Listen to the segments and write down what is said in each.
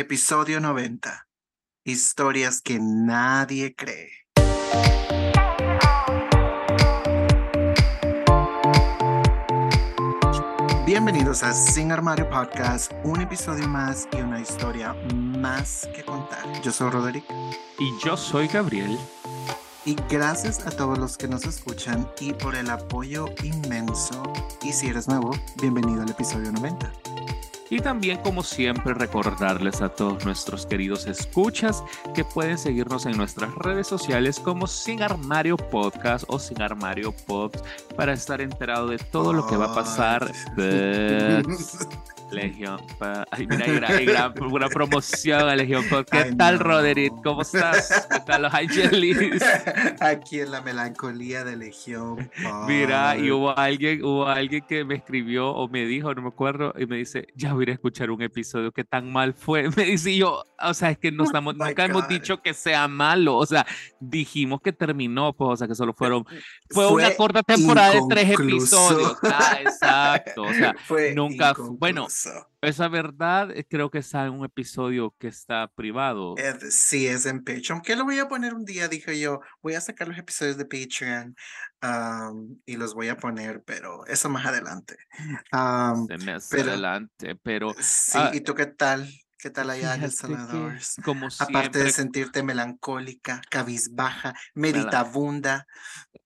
Episodio 90. Historias que nadie cree. Bienvenidos a Sin Armario Podcast, un episodio más y una historia más que contar. Yo soy Roderick. Y yo soy Gabriel. Y gracias a todos los que nos escuchan y por el apoyo inmenso. Y si eres nuevo, bienvenido al episodio 90. Y también, como siempre, recordarles a todos nuestros queridos escuchas que pueden seguirnos en nuestras redes sociales como Sin Armario Podcast o Sin Armario Pops para estar enterado de todo lo que va a pasar. Legión. Ay, mira, hay, gran, una promoción a Legión. ¿Qué tal, Roderick? ¿Cómo estás? ¿Qué tal los Angelis? Aquí en la melancolía de Legión. Mira, y hubo alguien, hubo alguien que me escribió o me dijo, no me acuerdo, y me dice, ya voy a escuchar un episodio que tan mal fue. Me dice yo, o sea, es que no estamos, oh nunca hemos dicho que sea malo. O sea, dijimos que terminó, pues, o sea, que solo fueron, fue, una corta temporada de tres episodios. Ah, exacto. O sea, fue nunca, bueno, esa verdad eh, creo que está en un episodio que está privado. sí, es en Patreon. Que lo voy a poner un día, dije yo. Voy a sacar los episodios de Patreon y los voy a poner, pero eso más adelante. pero, adelante, pero. Sí, ah, ¿y tú qué tal? ¿Qué tal allá en El Salvador? como Aparte de sentirte melancólica, cabizbaja, meditabunda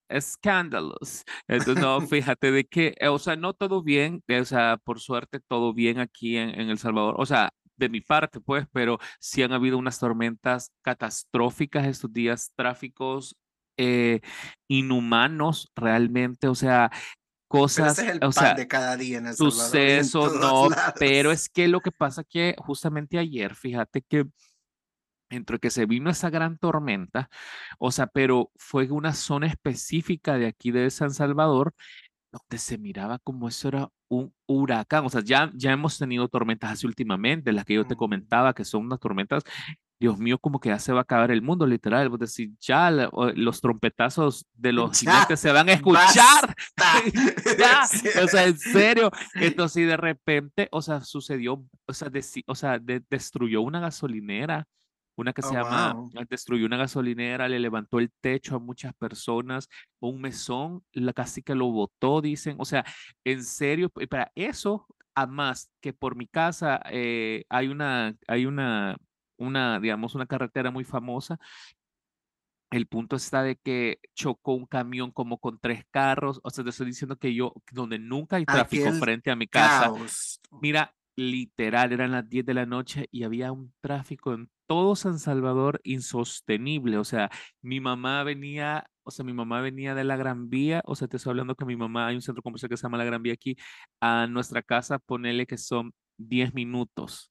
escándalos. Entonces, no, fíjate de que, eh, o sea, no todo bien, eh, o sea, por suerte todo bien aquí en, en El Salvador, o sea, de mi parte, pues, pero sí han habido unas tormentas catastróficas estos días, tráficos eh, inhumanos realmente, o sea, cosas, o sea, de cada día en el sucesos, no, pero es que lo que pasa que justamente ayer, fíjate que entre que se vino esa gran tormenta, o sea, pero fue una zona específica de aquí de San Salvador donde se miraba como eso era un huracán. O sea, ya, ya hemos tenido tormentas así últimamente, las que yo te comentaba, que son unas tormentas, Dios mío, como que ya se va a acabar el mundo, literal. Es decir, ya los trompetazos de los jinetes se van a escuchar. ya, o sea, en serio. Entonces, y de repente, o sea, sucedió, o sea, o sea destruyó una gasolinera una que se oh, llama, destruyó una gasolinera, le levantó el techo a muchas personas, un mesón, la casi que lo botó, dicen, o sea, en serio, para eso, además que por mi casa eh, hay una, hay una, una, digamos, una carretera muy famosa el punto está de que chocó un camión como con tres carros. O sea, te estoy diciendo que yo, donde nunca hay tráfico frente a mi casa. Mira, literal, eran las 10 de la noche y había un tráfico en todo San Salvador insostenible. O sea, mi mamá venía, o sea, mi mamá venía de la Gran Vía, o sea, te estoy hablando que mi mamá, hay un centro comercial que se llama la Gran Vía aquí, a nuestra casa, ponele que son 10 minutos.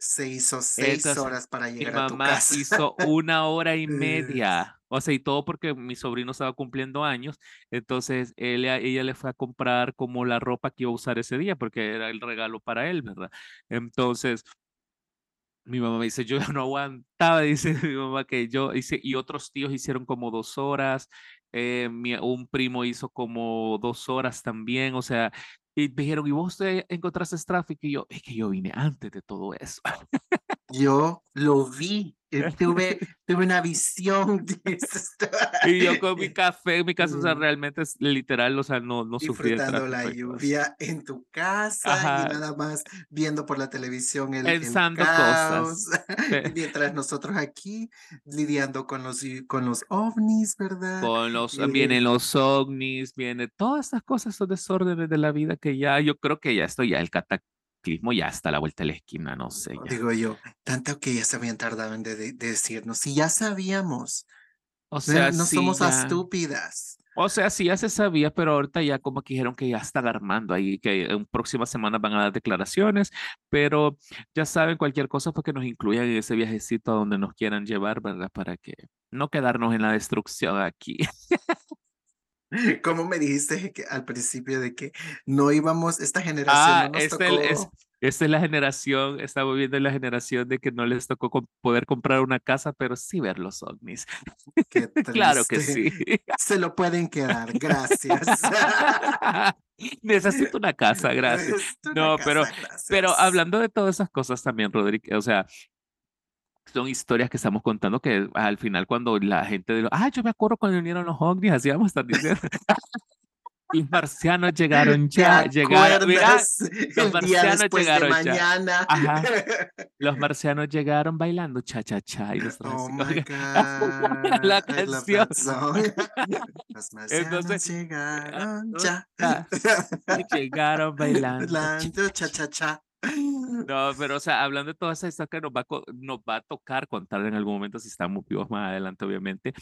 Se hizo seis horas para llegar a tu casa. Mi mamá hizo una hora y media. O sea, y todo porque mi sobrino estaba cumpliendo años. Entonces, ella, ella le fue a comprar como la ropa que iba a usar ese día, porque era el regalo para él, ¿verdad? Entonces, mi mamá me dice, yo ya no aguantaba, dice mi mamá que yo hice, y otros tíos hicieron como dos horas, eh, un primo hizo como dos horas también, o sea, y me dijeron, ¿y vos te encontraste tráfico? Y yo, es que yo vine antes de todo eso. Yo lo vi, tuve, tuve una visión. y yo con mi café mi casa, o sea, realmente es literal, o sea, no, no sufrí Disfrutando la lluvia en tu casa y nada más viendo por la televisión el, Pensando cosas. Mientras nosotros aquí lidiando con los, con los ovnis, ¿verdad? Con los, vienen los ovnis, viene todas estas cosas, estos desórdenes de la vida que ya, yo creo que ya estoy ya el catac ya está a la vuelta de la esquina, no sé. Digo yo, tanto que ya se habían tardado en de, decirnos, si ya sabíamos. O sea, no somos estúpidas. O sea, sí, ya se sabía, pero ahorita ya como que dijeron que ya están armando ahí, que en próximas semanas van a dar declaraciones, pero ya saben, cualquier cosa porque nos incluyan en ese viajecito a donde nos quieran llevar, ¿verdad? Para que no quedarnos en la destrucción aquí. ¿Cómo me dijiste que al principio de que no íbamos, esta generación ah, no nos este tocó? Es, esta es la generación, estamos viendo la generación de que no les tocó poder comprar una casa, pero sí ver los ovnis. claro que sí. Se lo pueden quedar, gracias. Necesito una casa, gracias. no, pero, pero hablando de todas esas cosas también, Rodríguez, o sea, son historias que estamos contando que al final cuando la gente de ah, yo me acuerdo cuando vinieron los ovnis, así vamos a estar diciendo. Los marcianos llegaron ya, llegaron, mira, los marcianos llegaron mañana. Ajá. Los marcianos llegaron bailando cha cha cha y oh my God. la canción. Los marcianos Entonces, llegaron ya. llegaron bailando, bailando cha cha cha. No, pero o sea, hablando de toda esa historia que nos va, a, nos va a tocar contar en algún momento si estamos vivos más adelante, obviamente,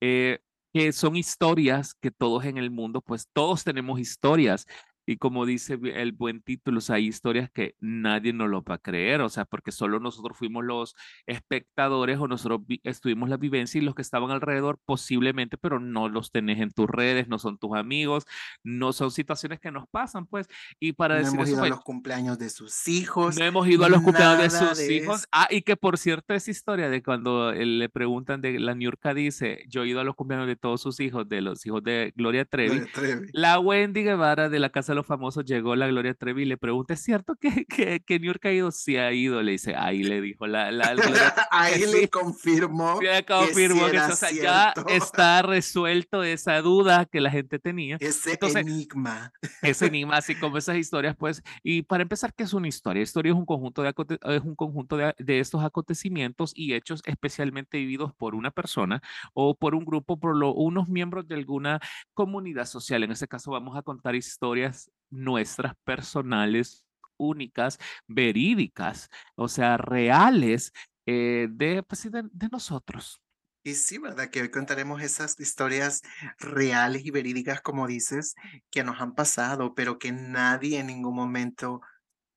eh, que son historias que todos en el mundo, pues todos tenemos historias y como dice el buen título, o sea, hay historias que nadie nos lo va a creer, o sea, porque solo nosotros fuimos los espectadores o nosotros estuvimos la vivencia y los que estaban alrededor posiblemente, pero no los tenés en tus redes, no son tus amigos, no son situaciones que nos pasan, pues. Y para no decir hemos ido a los cumpleaños de sus hijos. No hemos ido a los cumpleaños de sus hijos. Ah, y que por cierto, esa historia de cuando eh, le preguntan de la Niurka dice, yo he ido a los cumpleaños de todos sus hijos, de los hijos de Gloria Trevi. Gloria Trevi. La Wendy Guevara de la Casa los famosos llegó la Gloria Trevi y le pregunta, ¿es cierto que, que, que New York ha ido? Sí ha ido, le dice, ahí le dijo la, la, Ahí le confirmó. Ya confirmó que, ya está resuelto esa duda que la gente tenía. Ese enigma. Ese enigma, así como esas historias, pues, y para empezar, ¿qué es una historia? Historia es un conjunto de, es un conjunto de, de estos acontecimientos y hechos especialmente vividos por una persona o por un grupo, por lo, unos miembros de alguna comunidad social. En este caso vamos a contar historias nuestras personales, únicas, verídicas, o sea, reales eh, de, pues, de, de nosotros. Y sí, ¿verdad? Que hoy contaremos esas historias reales y verídicas, como dices, que nos han pasado, pero que nadie en ningún momento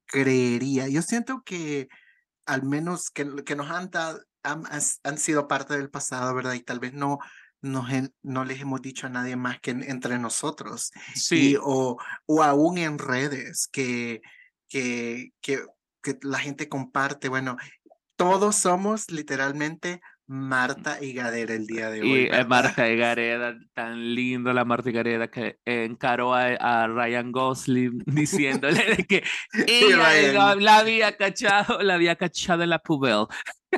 creería. Yo siento que al menos que, que nos han, dado, han, han, sido parte del pasado, ¿verdad? Y tal vez no no, no les hemos dicho a nadie más que entre nosotros. Sí. o, o aún en redes que, que, que, que la gente comparte. Bueno, todos somos literalmente Marta y Gareda el día de hoy. Y Marta y Gareda, tan lindo la Marta y Gareda que encaró a, Ryan Gosling diciéndole que ella la, había cachado, la había cachado en la pubel.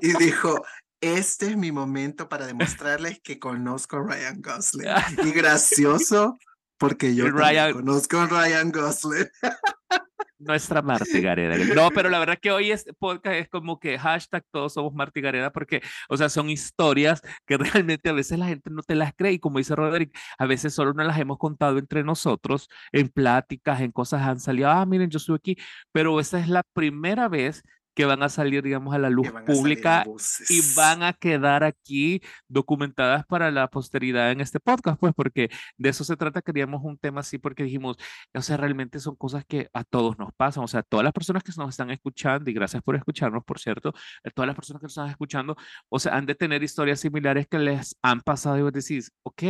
Y dijo, este es mi momento para demostrarles que conozco a Ryan Gosling. Y gracioso, porque yo conozco a Ryan Gosling. Nuestra Marta Gareda. No, pero la verdad que hoy este podcast es como que hashtag todos somos Marta Gareda porque, o sea, son historias que realmente a veces la gente no te las cree y como dice Roderick, a veces solo no las hemos contado entre nosotros en pláticas, en cosas han salido, ah, miren, yo estoy aquí, pero esa es la primera vez que van a salir, digamos, a la luz pública y van a quedar aquí documentadas para la posteridad en este podcast, pues, porque de eso se trata. Queríamos un tema así porque dijimos, o sea, realmente son cosas que a todos nos pasan, o sea, todas las personas que nos están escuchando, y gracias por escucharnos, por cierto, todas las personas que nos están escuchando, o sea, han de tener historias similares que les han pasado y vos decís, ok,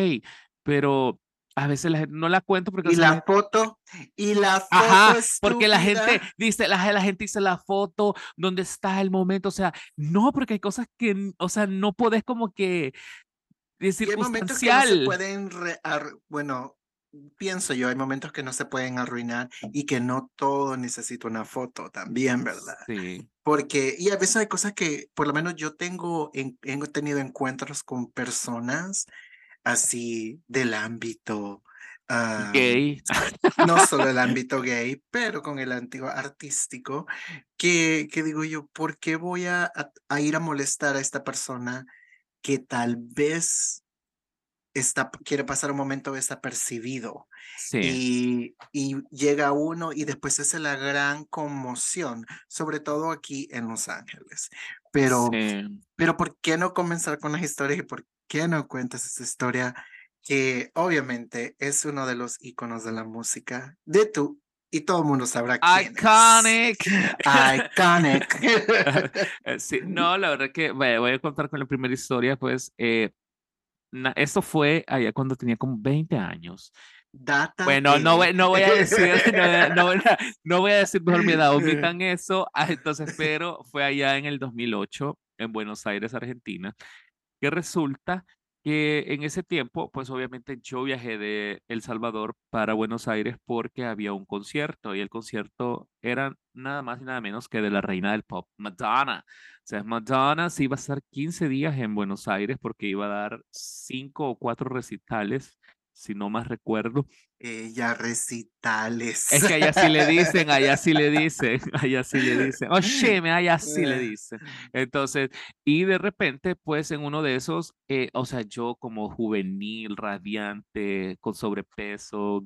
pero a veces la gente no la cuento porque... Y la foto, y la foto Ajá, porque la gente dice, la, la, gente dice la foto, donde está el momento, o sea, no, porque hay cosas que, o sea, no puedes como que decir hay momentos que no se pueden, bueno, pienso yo, hay momentos que no se pueden arruinar y que no todo necesita una foto también, ¿verdad? Sí. Porque, y a veces hay cosas que, por lo menos yo tengo, he tenido encuentros con personas así del ámbito gay. No solo el ámbito gay, pero con el antiguo artístico, que, que digo yo, ¿por qué voy a, a, ir a molestar a esta persona que tal vez está, quiere pasar un momento desapercibido? Sí. Y, y llega uno y después es la gran conmoción, sobre todo aquí en Los Ángeles. Pero, pero ¿por qué no comenzar con las historias y por qué no cuentas esta historia que obviamente es uno de los iconos de la música de tú y todo el mundo sabrá quién Iconic. Iconic. Eh, sí, no, la verdad que voy a contar con la primera historia, pues eh, esto fue allá cuando tenía como 20 años. Data bueno, no, voy, no voy a decir, no, no, voy a decir mejor mi edad, omitan eso. Ah, entonces, pero fue allá en el 2008 en Buenos Aires, Argentina que resulta que en ese tiempo, pues obviamente yo viajé de El Salvador para Buenos Aires porque había un concierto y el concierto era nada más y nada menos que de la reina del pop, Madonna. O sea, Madonna sí iba a estar 15 días en Buenos Aires porque iba a dar cinco o cuatro recitales si no más recuerdo. Ella recitales. Es que allá sí le dicen, allá sí le dicen, allá sí le dicen. Oye, me allá sí le dicen. Entonces, y de repente, pues en uno de esos, eh, o sea, yo como juvenil, radiante, con sobrepeso,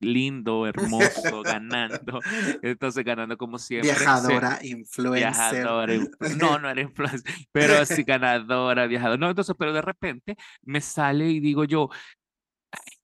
lindo, hermoso, ganando. Entonces, ganando como siempre. Viajadora, influencer. Viajadora, no, no era influencer, pero sí ganadora, viajadora. No, entonces, pero de repente me sale y digo yo,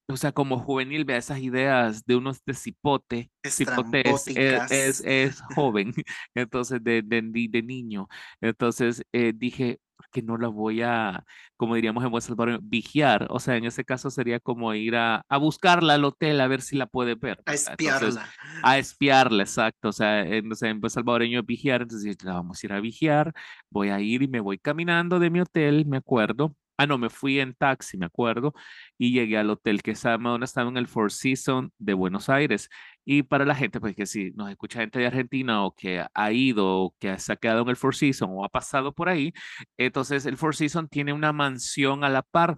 o sea, como juvenil, vea esas ideas de unos de cipote. Cipote es, es, joven, entonces de, de, de niño. Entonces eh, dije que no la voy a, como diríamos en buen salvador, vigiar. O sea, en ese caso sería como ir a, a buscarla al hotel a ver si la puede ver. A espiarla. a espiarla, exacto. O sea, en, o sea, en buen salvadoreño vigiar. Entonces la vamos a ir a vigiar. Voy a ir y me voy caminando de mi hotel, me acuerdo Ah, no, me fui en taxi, me acuerdo, y llegué al hotel que estaba, Madonna estaba en el Four Seasons de Buenos Aires. Y para la gente, pues que si nos escucha gente de Argentina o que ha ido o que se ha quedado en el Four Seasons o ha pasado por ahí, entonces el Four Seasons tiene una mansión a la par,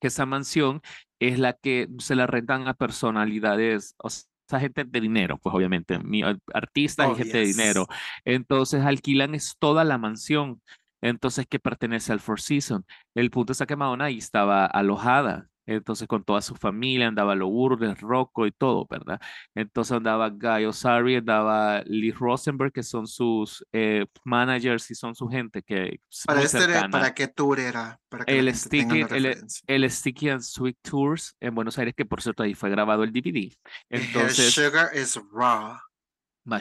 que esa mansión es la que se la rentan a personalidades, o sea, gente de dinero, pues obviamente, artistas y gente de dinero. Entonces alquilan es toda la mansión entonces que pertenece al Four Seasons. El punto es que Madonna ahí estaba alojada, entonces con toda su familia, andaba Lourdes, Rocco y todo, ¿verdad? Entonces andaba Guy Osari, andaba Lee Rosenberg, que son sus eh, managers y son su gente que para, este ¿Para qué tour era? Para el, sticky, el, Sticky and Sweet Tours en Buenos Aires, que por cierto ahí fue grabado el DVD. Entonces, Sugar is Raw. My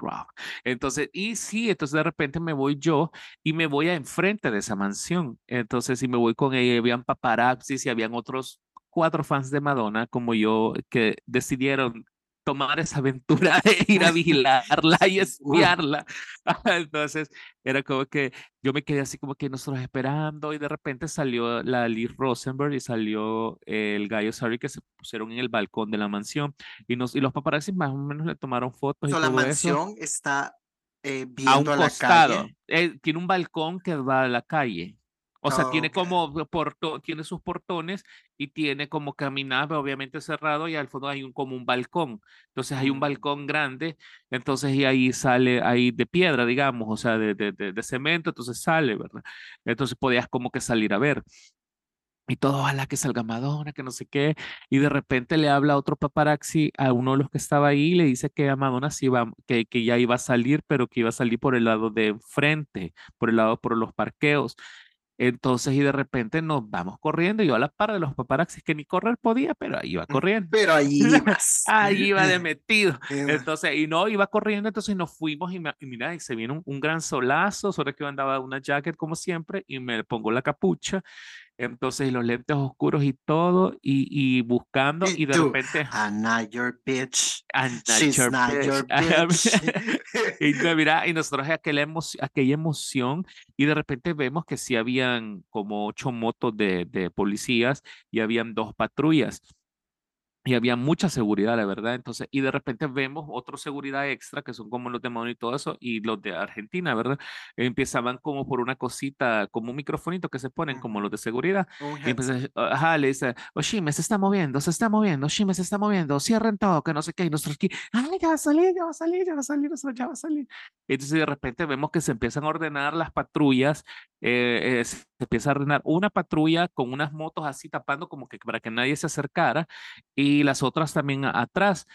raw. Entonces, y sí, entonces de repente me voy yo y me voy a enfrente de esa mansión. Entonces, si me voy con ella, habían paparazzis y habían otros cuatro fans de Madonna como yo que decidieron tomar esa aventura de ir a vigilarla y espiarla. Entonces, era como que yo me quedé así como que nosotros esperando y de repente salió la Liz Rosenberg y salió el gallo Sari que se pusieron en el balcón de la mansión y, nos, y los paparazzi más o menos le tomaron fotos. la mansión está eh, viendo a, la calle. Eh, tiene un balcón que va a la calle. O sea, tiene como porto, tiene sus portones y tiene como caminaba, obviamente cerrado, y al fondo hay un, como un balcón. Entonces hay un mm. balcón grande, entonces y ahí sale, ahí de piedra, digamos, o sea, de, de, de, cemento, entonces sale, ¿verdad? Entonces podías como que salir a ver. Y todo, ojalá que salga Madonna, que no sé qué. Y de repente le habla otro paparazzi a uno de los que estaba ahí y le dice que a Madonna sí iba, que, que ya iba a salir, pero que iba a salir por el lado de enfrente, por el lado, por los parqueos. Entonces, y de repente nos vamos corriendo. Yo a la par de los paparaxis que ni correr podía, pero ahí iba mm, corriendo. Pero ahí ahí iba de metido. Entonces, y no, iba corriendo. Entonces nos fuimos y, mira, y se viene un, gran solazo. Sobre que yo andaba una jacket como siempre y me pongo la capucha entonces, los lentes oscuros y todo, y, y buscando, y, de repente. I'm not your bitch. I'm not She's your not bitch. Your bitch. y, mira, y nosotros aquella, emoción, aquella emoción, y de repente vemos que sí habían como ocho motos de, de policías y habían dos patrullas y había mucha seguridad, la verdad. Entonces, y de repente vemos otra seguridad extra, que son como los de Madonna y todo eso, y los de Argentina, ¿verdad? Empezaban como por una cosita, como un microfonito que se ponen, como los de seguridad. y entonces, ajá, le dice, Oshime se está moviendo, se está moviendo, Oshime se está moviendo, cierren todo, que no sé qué, y nosotros aquí, ay, ya va a salir, ya va a salir, ya va a salir, ya va a salir. Entonces, de repente vemos que se empiezan a ordenar las patrullas, eh, eh, se empieza a ordenar una patrulla con unas motos así tapando como que para que nadie se acercara, y las otras también atrás.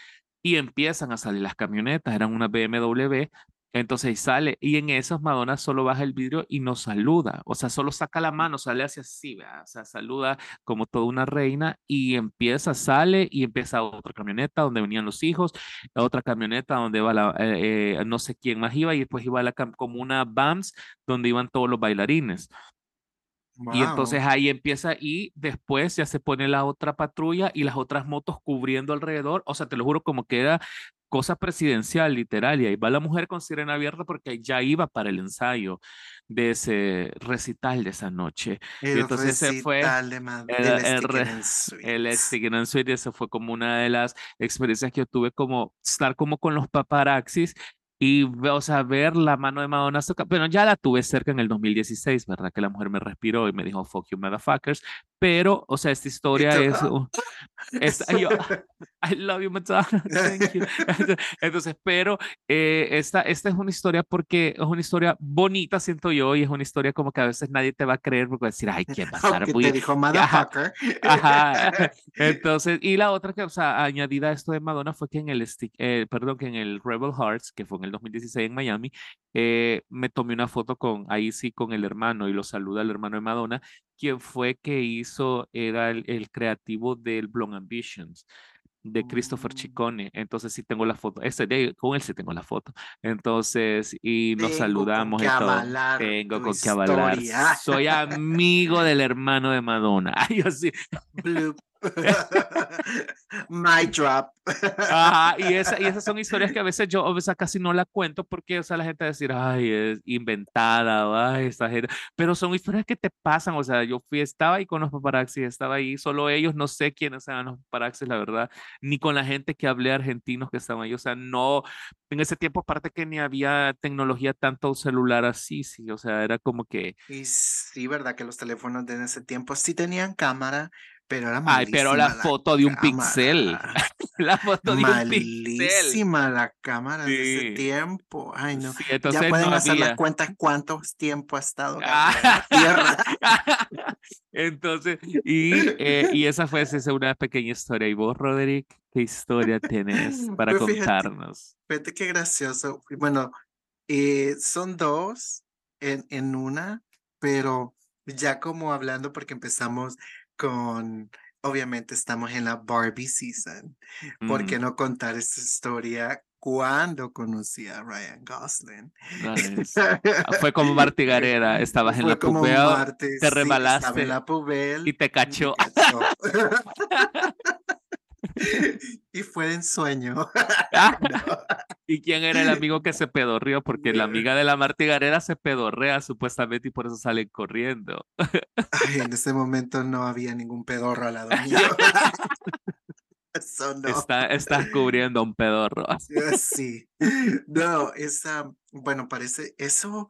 Y empiezan a salir las camionetas, eran una BMW, entonces sale, y en esas Madonna solo baja el vidrio y nos saluda, o sea, solo saca la mano, sale hacia así, o sea, saluda como toda una reina y empieza, sale y empieza otra camioneta donde venían los hijos, otra camioneta donde va la, eh, eh, no sé quién más iba y después iba la, como una BAMS donde iban todos los bailarines. Y entonces ahí empieza y después ya se pone la otra patrulla y las otras motos cubriendo alrededor. O sea, te lo juro como que era cosa presidencial, literal, y ahí va la mujer con sirena abierta porque ya iba para el ensayo de ese recital de esa noche. El y entonces se fue de el, el, re- and Sweet. el Sticking and Sweet, y eso fue como una de las experiencias que yo tuve como estar como con los paparaxis y, o sea, ver la mano de Madonna tocar. Bueno, ya la tuve cerca en el 2016, ¿verdad? Que la mujer me respiró y me dijo, fuck you, motherfuckers. Pero, o sea, esta historia es, "Ah". es- yo, I love you, Madonna, thank you. Entonces, pero eh, esta, esta es una historia porque es una historia bonita, siento yo, y es una historia como que a veces nadie te va a creer porque va a decir, ay, ¿quién va a estar Aunque muy... te dijo Ajá, motherfucker. Ajá. Entonces, y la otra que, o sea, añadida a esto de Madonna fue que en el, eh, perdón, que en el Rebel Hearts, que fue en el 2016 en Miami, eh, me tomé una foto con, ahí sí, con el hermano y lo saluda el hermano de Madonna, quien fue que hizo, era el, el creativo del Blonde Ambitions de Christopher Mm. Ciccone. Entonces sí tengo la foto. Ese de, con él sí tengo la foto. Entonces, y nos Tengo con saludamos y todo. avalar Tengo con qué avalar. Soy amigo del hermano de Madonna. Ay, yo sí. Bloop. My drop. Ajá, y, esa, y esas son historias que a veces yo, o sea, casi no la cuento porque, o sea, la gente va a decir, ay, es inventada, o ay, esta gente. Pero son historias que te pasan, o sea, yo fui, estaba ahí con los paparazzi, estaba ahí, solo ellos, no sé quiénes eran los paparazzi, la verdad, ni con la gente que hablé argentinos que estaban ahí, o sea, no, en ese tiempo, aparte que ni había tecnología tanto celular así, sí, o sea, era como que, Y sí, verdad que los teléfonos de ese tiempo sí tenían cámara, pero era ay, pero la malísima foto de un pixel, cámara. la foto de un pixel. Malísima la cámara de Sí. ese tiempo. Ay, no. Sí, Ya entonces pueden no hacer las había. cuentas cuántos tiempo ha estado Ah. La Tierra. Entonces, y, eh, y esa fue esa es una pequeña historia. ¿Y vos, Roderick, qué historia tienes para Pues fíjate, contarnos? Fíjate qué gracioso. Bueno, eh, son dos en, en una, pero ya como hablando, porque empezamos con, obviamente estamos en la Barbie season. ¿Por qué Mm, no contar esta historia cuando conocí a Ryan Gosling? Ah, Fue como Marty Gareda, estabas en la como pubea martes, te sí, rebalaste en la pubel y te cachó. cachó. Y fue en sueño. No. ¿Y quién era el amigo que se pedorrió? Porque la amiga de la Marty Gareda se pedorrea supuestamente y por eso salen corriendo. Ay, en ese momento no había ningún pedorro al lado mío. Eso no. Está, estás cubriendo un pedorro. Sí. No, esa, bueno, parece, eso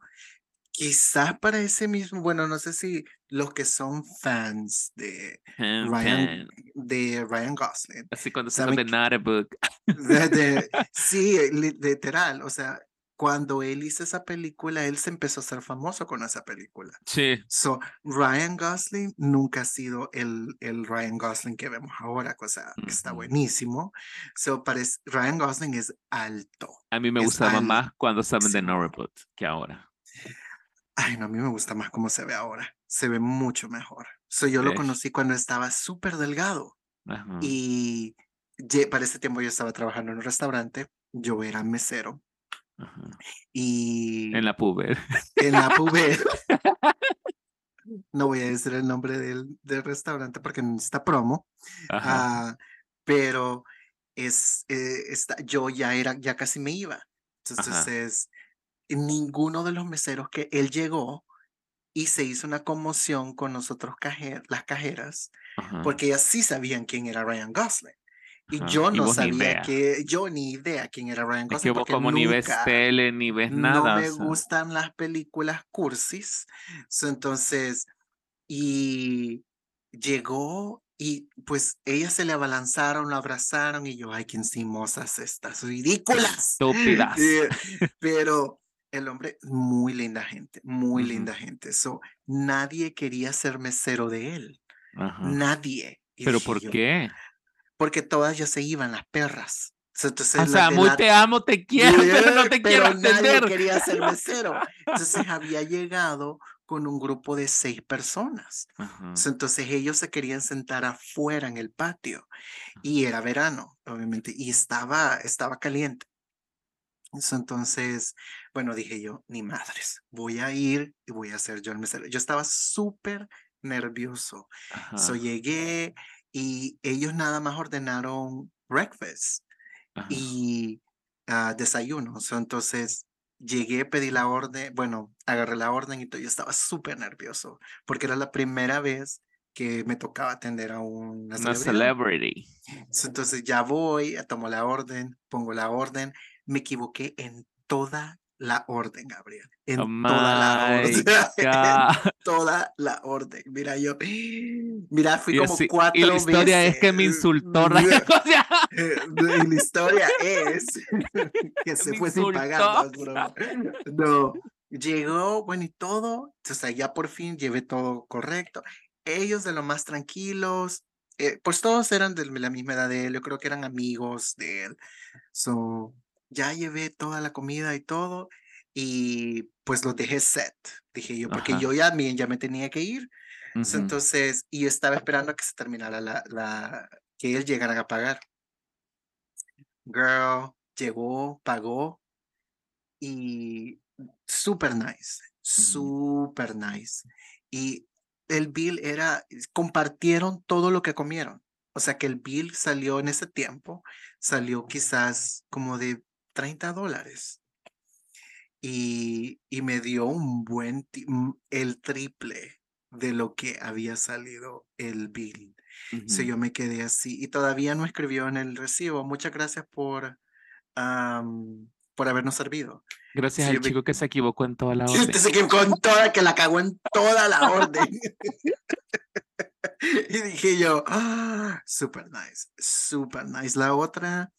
quizás para ese mismo, bueno, no sé si los que son fans de Pen, Ryan, de Ryan Gosling, Así cuando saben de que, Notebook. de- de- sí, li- literal, o sea, cuando él hizo esa película, él se empezó a ser famoso con esa película. Sí. So, Ryan Gosling nunca ha sido el, el Ryan Gosling que vemos ahora, cosa que está Ujú. buenísimo. So, parece, Ryan Gosling es alto, A mí me gustaba más cuando estaban de altísimo. Norwood que ahora. Ay, no, a mí me gusta más cómo se ve ahora. Se ve mucho mejor. So, yo lo conocí cuando estaba súper delgado Ajá, y para ese tiempo yo estaba trabajando en un restaurante, yo era mesero ajá. y En la puber. en la puber, no voy a decir el nombre del, del restaurante porque no está promo, Ajá. ah, pero es, eh, está, yo ya era, ya casi me iba. Entonces, ninguno de los meseros que él llegó y se hizo una conmoción con nosotros, cajer- las cajeras, Ajá. porque ellas sí sabían quién era Ryan Gosling. Y Ajá. yo Y no ni sabía que, yo ni idea quién era Ryan Es que Gosling, vos porque como ni ves nunca, tele, ni ves no nada. me o sea. gustan las películas cursis. So, entonces, y llegó y pues ellas se le abalanzaron, lo abrazaron y yo, ay, qué encimosas estas, ridículas. Estúpidas. Eh, Pero el hombre, muy linda gente, muy linda gente. So, nadie quería ser mesero de él, nadie. Y ¿Pero por yo, porque Porque todas ya se iban, las perras. Entonces, O sea, muy la- te amo, te quiero, pero no te quiero pero nadie atender. quería ser mesero. Entonces había llegado con un grupo de seis personas. Entonces ellos se querían sentar afuera en el patio y era verano, obviamente, y estaba, estaba caliente. So, Entonces, bueno, dije yo, ni madres, voy a ir y voy a ser yo el mesero. Yo estaba súper nervioso. So ajá, llegué y ellos nada más ordenaron breakfast ajá. y uh, desayuno. entonces llegué, pedí la orden, bueno, agarré la orden y todo, yo estaba súper nervioso porque era la primera vez que me tocaba atender a una, una celebrity. Entonces ya voy, tomo la orden, pongo la orden, me equivoqué en toda la orden, Gabriel. En oh toda la orden. en toda la orden. Mira, yo, mira, fui como cuatro veces. Y la historia es que me insultó. la historia es que se fue sin pagar. No, llegó, bueno, y todo. O sea, ya por fin llevé todo correcto. Ellos de lo más tranquilos, eh, pues todos eran de la misma edad de él, yo creo que eran amigos de él. So, ya llevé toda la comida y todo y pues lo dejé set, dije yo, porque yo ya, ya me tenía que ir. Entonces, y estaba esperando a que se terminara la, la, que él llegara a pagar. Girl, llegó, pagó y super nice, super nice. Y el bill era, compartieron todo lo que comieron. O sea que el bill salió en ese tiempo, salió quizás como de 30 dólares. Y, y me dio un buen, mm, el triple de lo que había salido el bill. Uh yo me quedé así y todavía no escribió en el recibo. Muchas gracias por, por habernos servido. Gracias al chico que se equivocó en toda la orden. se equivocó en toda, que la cagó en toda la orden. y dije yo, ah, super nice, super nice. La otra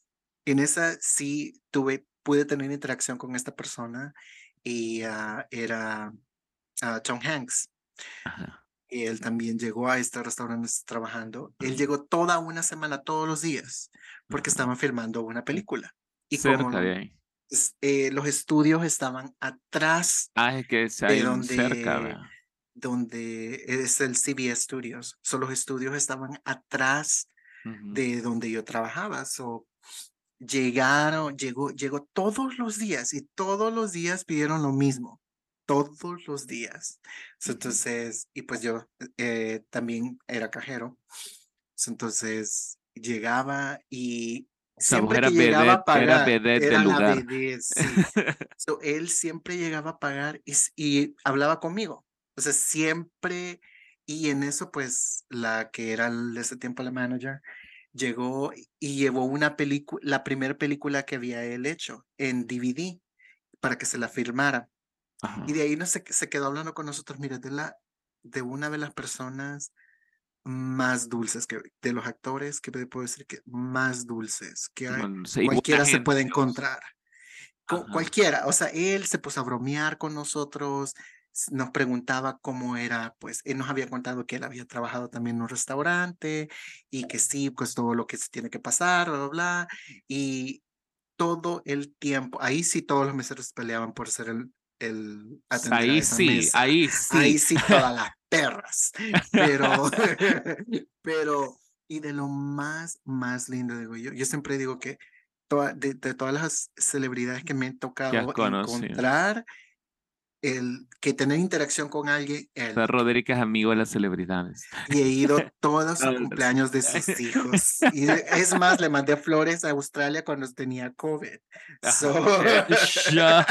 en esa sí tuve, pude tener interacción con esta persona y ah, era uh, Tom Hanks. Y él también llegó a este restaurante trabajando. Él llegó toda una semana, todos los días, porque estaban filmando una película. Y Cerca como, de ahí. Eh, los estudios estaban atrás ah, es que de donde, cerca, donde es el CBS Studios. So, los estudios estaban atrás de donde yo trabajaba. So, llegaron, llegó, llegó todos los días y todos los días pidieron lo mismo, todos los días. Entonces, y pues yo eh, también era cajero. Entonces, llegaba y siempre que llegaba a pagar, era, lugar. él siempre llegaba a pagar y, y hablaba conmigo. O sea, siempre, y en eso, pues, la que era de ese tiempo la manager, llegó y llevó una película, la primera película que había él hecho en DVD para que se la firmara. Y de ahí no se, se quedó hablando con nosotros, mira, de, la, de una de las personas más dulces que de los actores que puedo decir que más dulces que cualquiera se puede encontrar. Cualquiera, o sea, él se puso a bromear con nosotros, nos preguntaba cómo era, pues él nos había contado que él había trabajado también en un restaurante y que sí, pues todo lo que se tiene que pasar, bla, bla, bla. Y todo el tiempo, ahí sí todos los meseros peleaban por ser el, el ahí sí, ahí sí. Ahí sí todas las perras. Pero, pero, y de lo más, más lindo, digo yo, yo siempre digo que de, de, todas las celebridades que me han tocado encontrar, el que tener interacción con alguien. El, Rodríguez es amigo de las celebridades. Y he ido todos los cumpleaños de sus hijos. Y es más, le mandé flores a Australia cuando tenía COVID.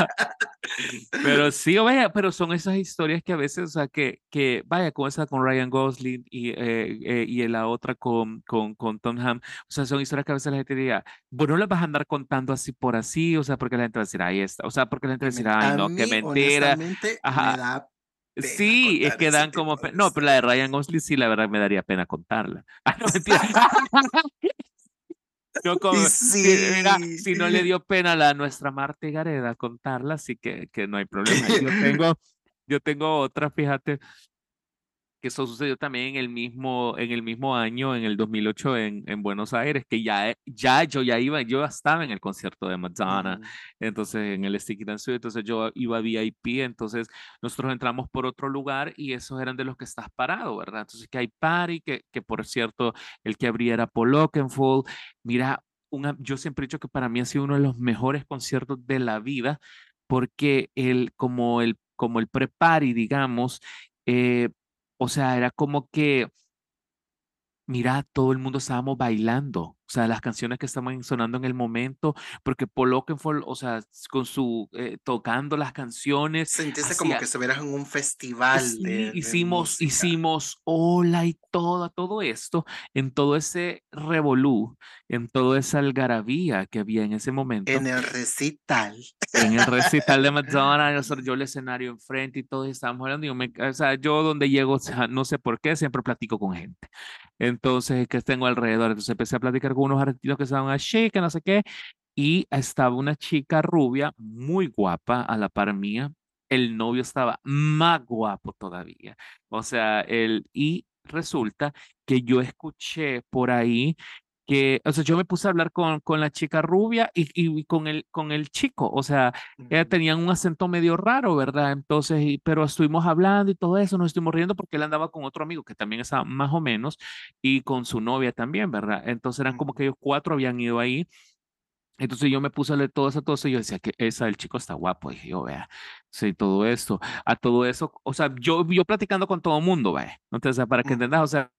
pero sí, vaya, pero son esas historias que a veces, o sea, que, que vaya, con esa con Ryan Gosling y, eh, eh, y la otra con, con, con Tom Ham, o sea, son historias que a veces la gente diría, bueno, las vas a andar contando así por así, o sea, porque la gente va a decir, ahí está, o sea, porque la gente va a decir, ay, no, qué mentira Ajá. Sí, es que dan como No, pero la de Ryan Gosling sí, la verdad me daría pena contarla. Ah, no, mentira. como, sí. si no le dio pena a la nuestra Marte Gareda contarla, así que, que no hay problema. Yo tengo, yo tengo otra, fíjate, que eso sucedió también en el mismo, en el mismo año, en el 2008 en, en Buenos Aires, que ya, ya yo ya iba, yo estaba en el concierto de Madonna, entonces en el Sticky Dance, entonces yo iba a VIP, entonces nosotros entramos por otro lugar y esos eran de los que estás parado, ¿verdad? Entonces que hay party, que, que por cierto, el que abría era Paul Oakenfold, mira, una, yo siempre he dicho que para mí ha sido uno de los mejores conciertos de la vida, porque el, como el, como el pre-party, digamos, eh, o sea, era como que, mira, todo el mundo estábamos bailando. O sea, las canciones que estaban sonando en el momento, porque Paul Oakenfold, o sea, con su, eh, tocando las canciones. Sentiste como que estuvieras en un festival de, hicimos, hicimos hola y todo, todo esto, en todo ese revolú, en toda esa algarabía que había en ese momento. En el recital. En el recital de McDonald's, yo el escenario enfrente y todo, y estábamos hablando, y yo, me, o sea, yo donde llego, no sé por qué, siempre platico con gente. Entonces, que tengo alrededor. Entonces empecé a platicar con unos argentinos que estaban allí, que no sé qué, y estaba una chica rubia, muy guapa, a la par mía. El novio estaba más guapo todavía. O sea, el, y resulta que yo escuché por ahí que, o sea, yo me puse a hablar con, con la chica rubia y, y, con, el, con el chico, o sea, ella tenían un acento medio raro, ¿verdad? Entonces, y, pero estuvimos hablando y todo eso, nos estuvimos riendo porque él andaba con otro amigo que también estaba más o menos y con su novia también, ¿verdad? Entonces eran como que ellos cuatro habían ido ahí. Entonces yo me puse a leer todo eso, todo eso, y yo decía que esa, el chico está guapo, dije yo, vea, sí, todo esto, a todo eso, o sea, yo, yo platicando con todo el mundo, vea, entonces, para que entendas, o sea,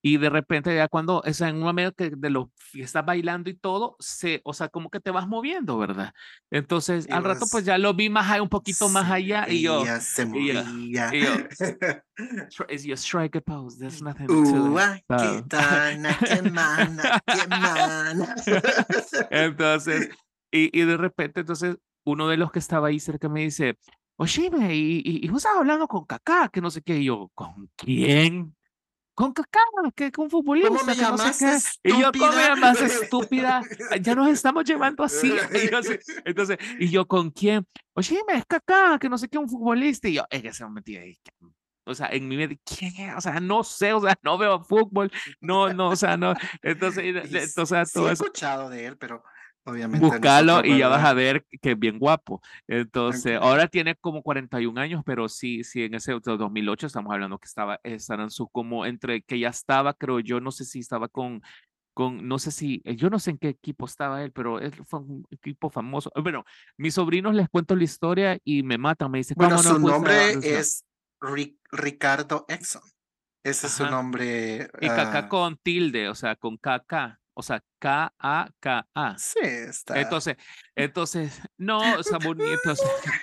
y de repente ya cuando, o sea, en un momento que de lo que estás bailando y todo, se, o sea, como que te vas moviendo, ¿verdad? Entonces, al rato pues ya lo vi más un poquito más allá y yo, se movía. Y yo, y yo strike a pose, there's nothing to uh, tana, mana, qué mana. entonces, y, y de repente, entonces, uno de los que estaba ahí cerca me dice, oye, y, y, y vos estabas hablando con Kaká, que no sé qué, y yo, ¿con quién? Con Kaká, que con futbolista. ¿Cómo me llamaste Y yo, ¿cómo me más estúpida? Ya nos estamos llevando así. Y yo, entonces, ¿y yo con quién? Oye, me es Kaká, que no sé qué, un futbolista. Y yo, en ese momento, o sea, en mi mente, ¿quién O sea, no sé, o sea, no veo fútbol, no, no, o sea, no. Entonces, entonces todo he escuchado de él, pero Obviamente. Búscalo y ya vas a ver que es bien guapo. Entonces, ahora tiene como 41 años, pero sí, sí, en ese 2008 estamos hablando que estaba, su como entre que ya estaba, creo yo, no sé si estaba con, con, no sé si, yo no sé en qué equipo estaba él, pero él fue un equipo famoso. Bueno, mis sobrinos les cuento la historia y me matan, me dicen, bueno, su nombre es Ricardo Exxon. Ese es su nombre. Y Kaká ah con tilde, o sea, con KK o sea, K-A-K-A. Sí, está. Entonces, entonces, no, está bonito.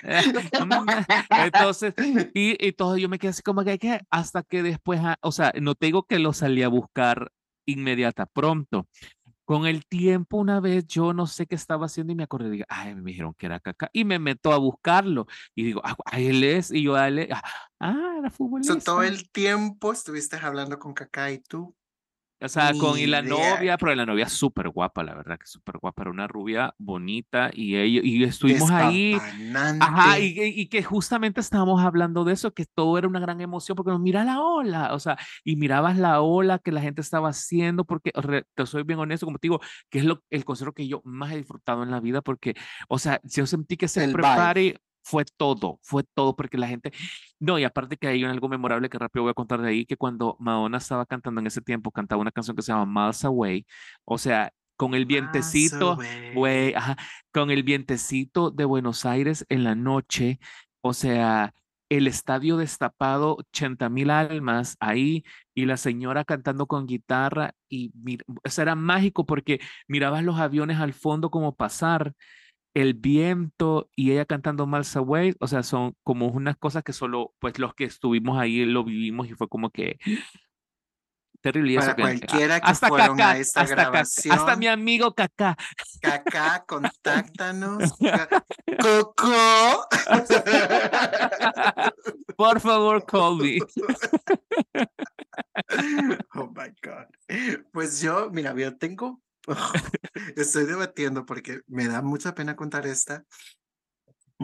entonces, y, y todo yo me quedé así como que, que hasta que después, ah, o sea, no tengo que lo salí a buscar inmediata, pronto. Con el tiempo, una vez yo no sé qué estaba haciendo y me acordé, digo, ay, me dijeron que era caca. Y me meto a buscarlo y digo, ah, él es. Y yo, a él, ah, era futbolista. todo el tiempo estuviste hablando con caca y tú o sea, con y la novia, pero la novia súper guapa, la verdad que súper guapa, era una rubia bonita y ellos, y estuvimos ahí. Ajá, y, y, que justamente estábamos hablando de eso, que todo era una gran emoción porque nos mira la ola, o sea, y mirabas la ola que la gente estaba haciendo, porque te soy bien honesto, como te digo, que es lo, el concierto que yo más he disfrutado en la vida, porque, o sea, yo sentí que se prepare fue todo, fue todo, porque la gente, no, y aparte que hay algo memorable que rápido voy a contar de ahí, que cuando Madonna estaba cantando en ese tiempo, cantaba una canción que se llama Miles Away, o sea, con el vientecito, güey, con el vientecito de Buenos Aires en la noche, o sea, el estadio destapado, 80 mil almas ahí y la señora cantando con guitarra y eso era mágico porque mirabas los aviones al fondo como pasar el viento y ella cantando Miles Away, o sea, son como unas cosas que solo, pues los que estuvimos ahí lo vivimos y fue como que terrible. Para cualquiera que hasta fueron a esta hasta grabación. hasta mi amigo Kaká. Kaká, contáctanos. Coco. Por favor, call me. Oh my God. Pues yo, mira, yo tengo Estoy debatiendo porque me da mucha pena contar esta,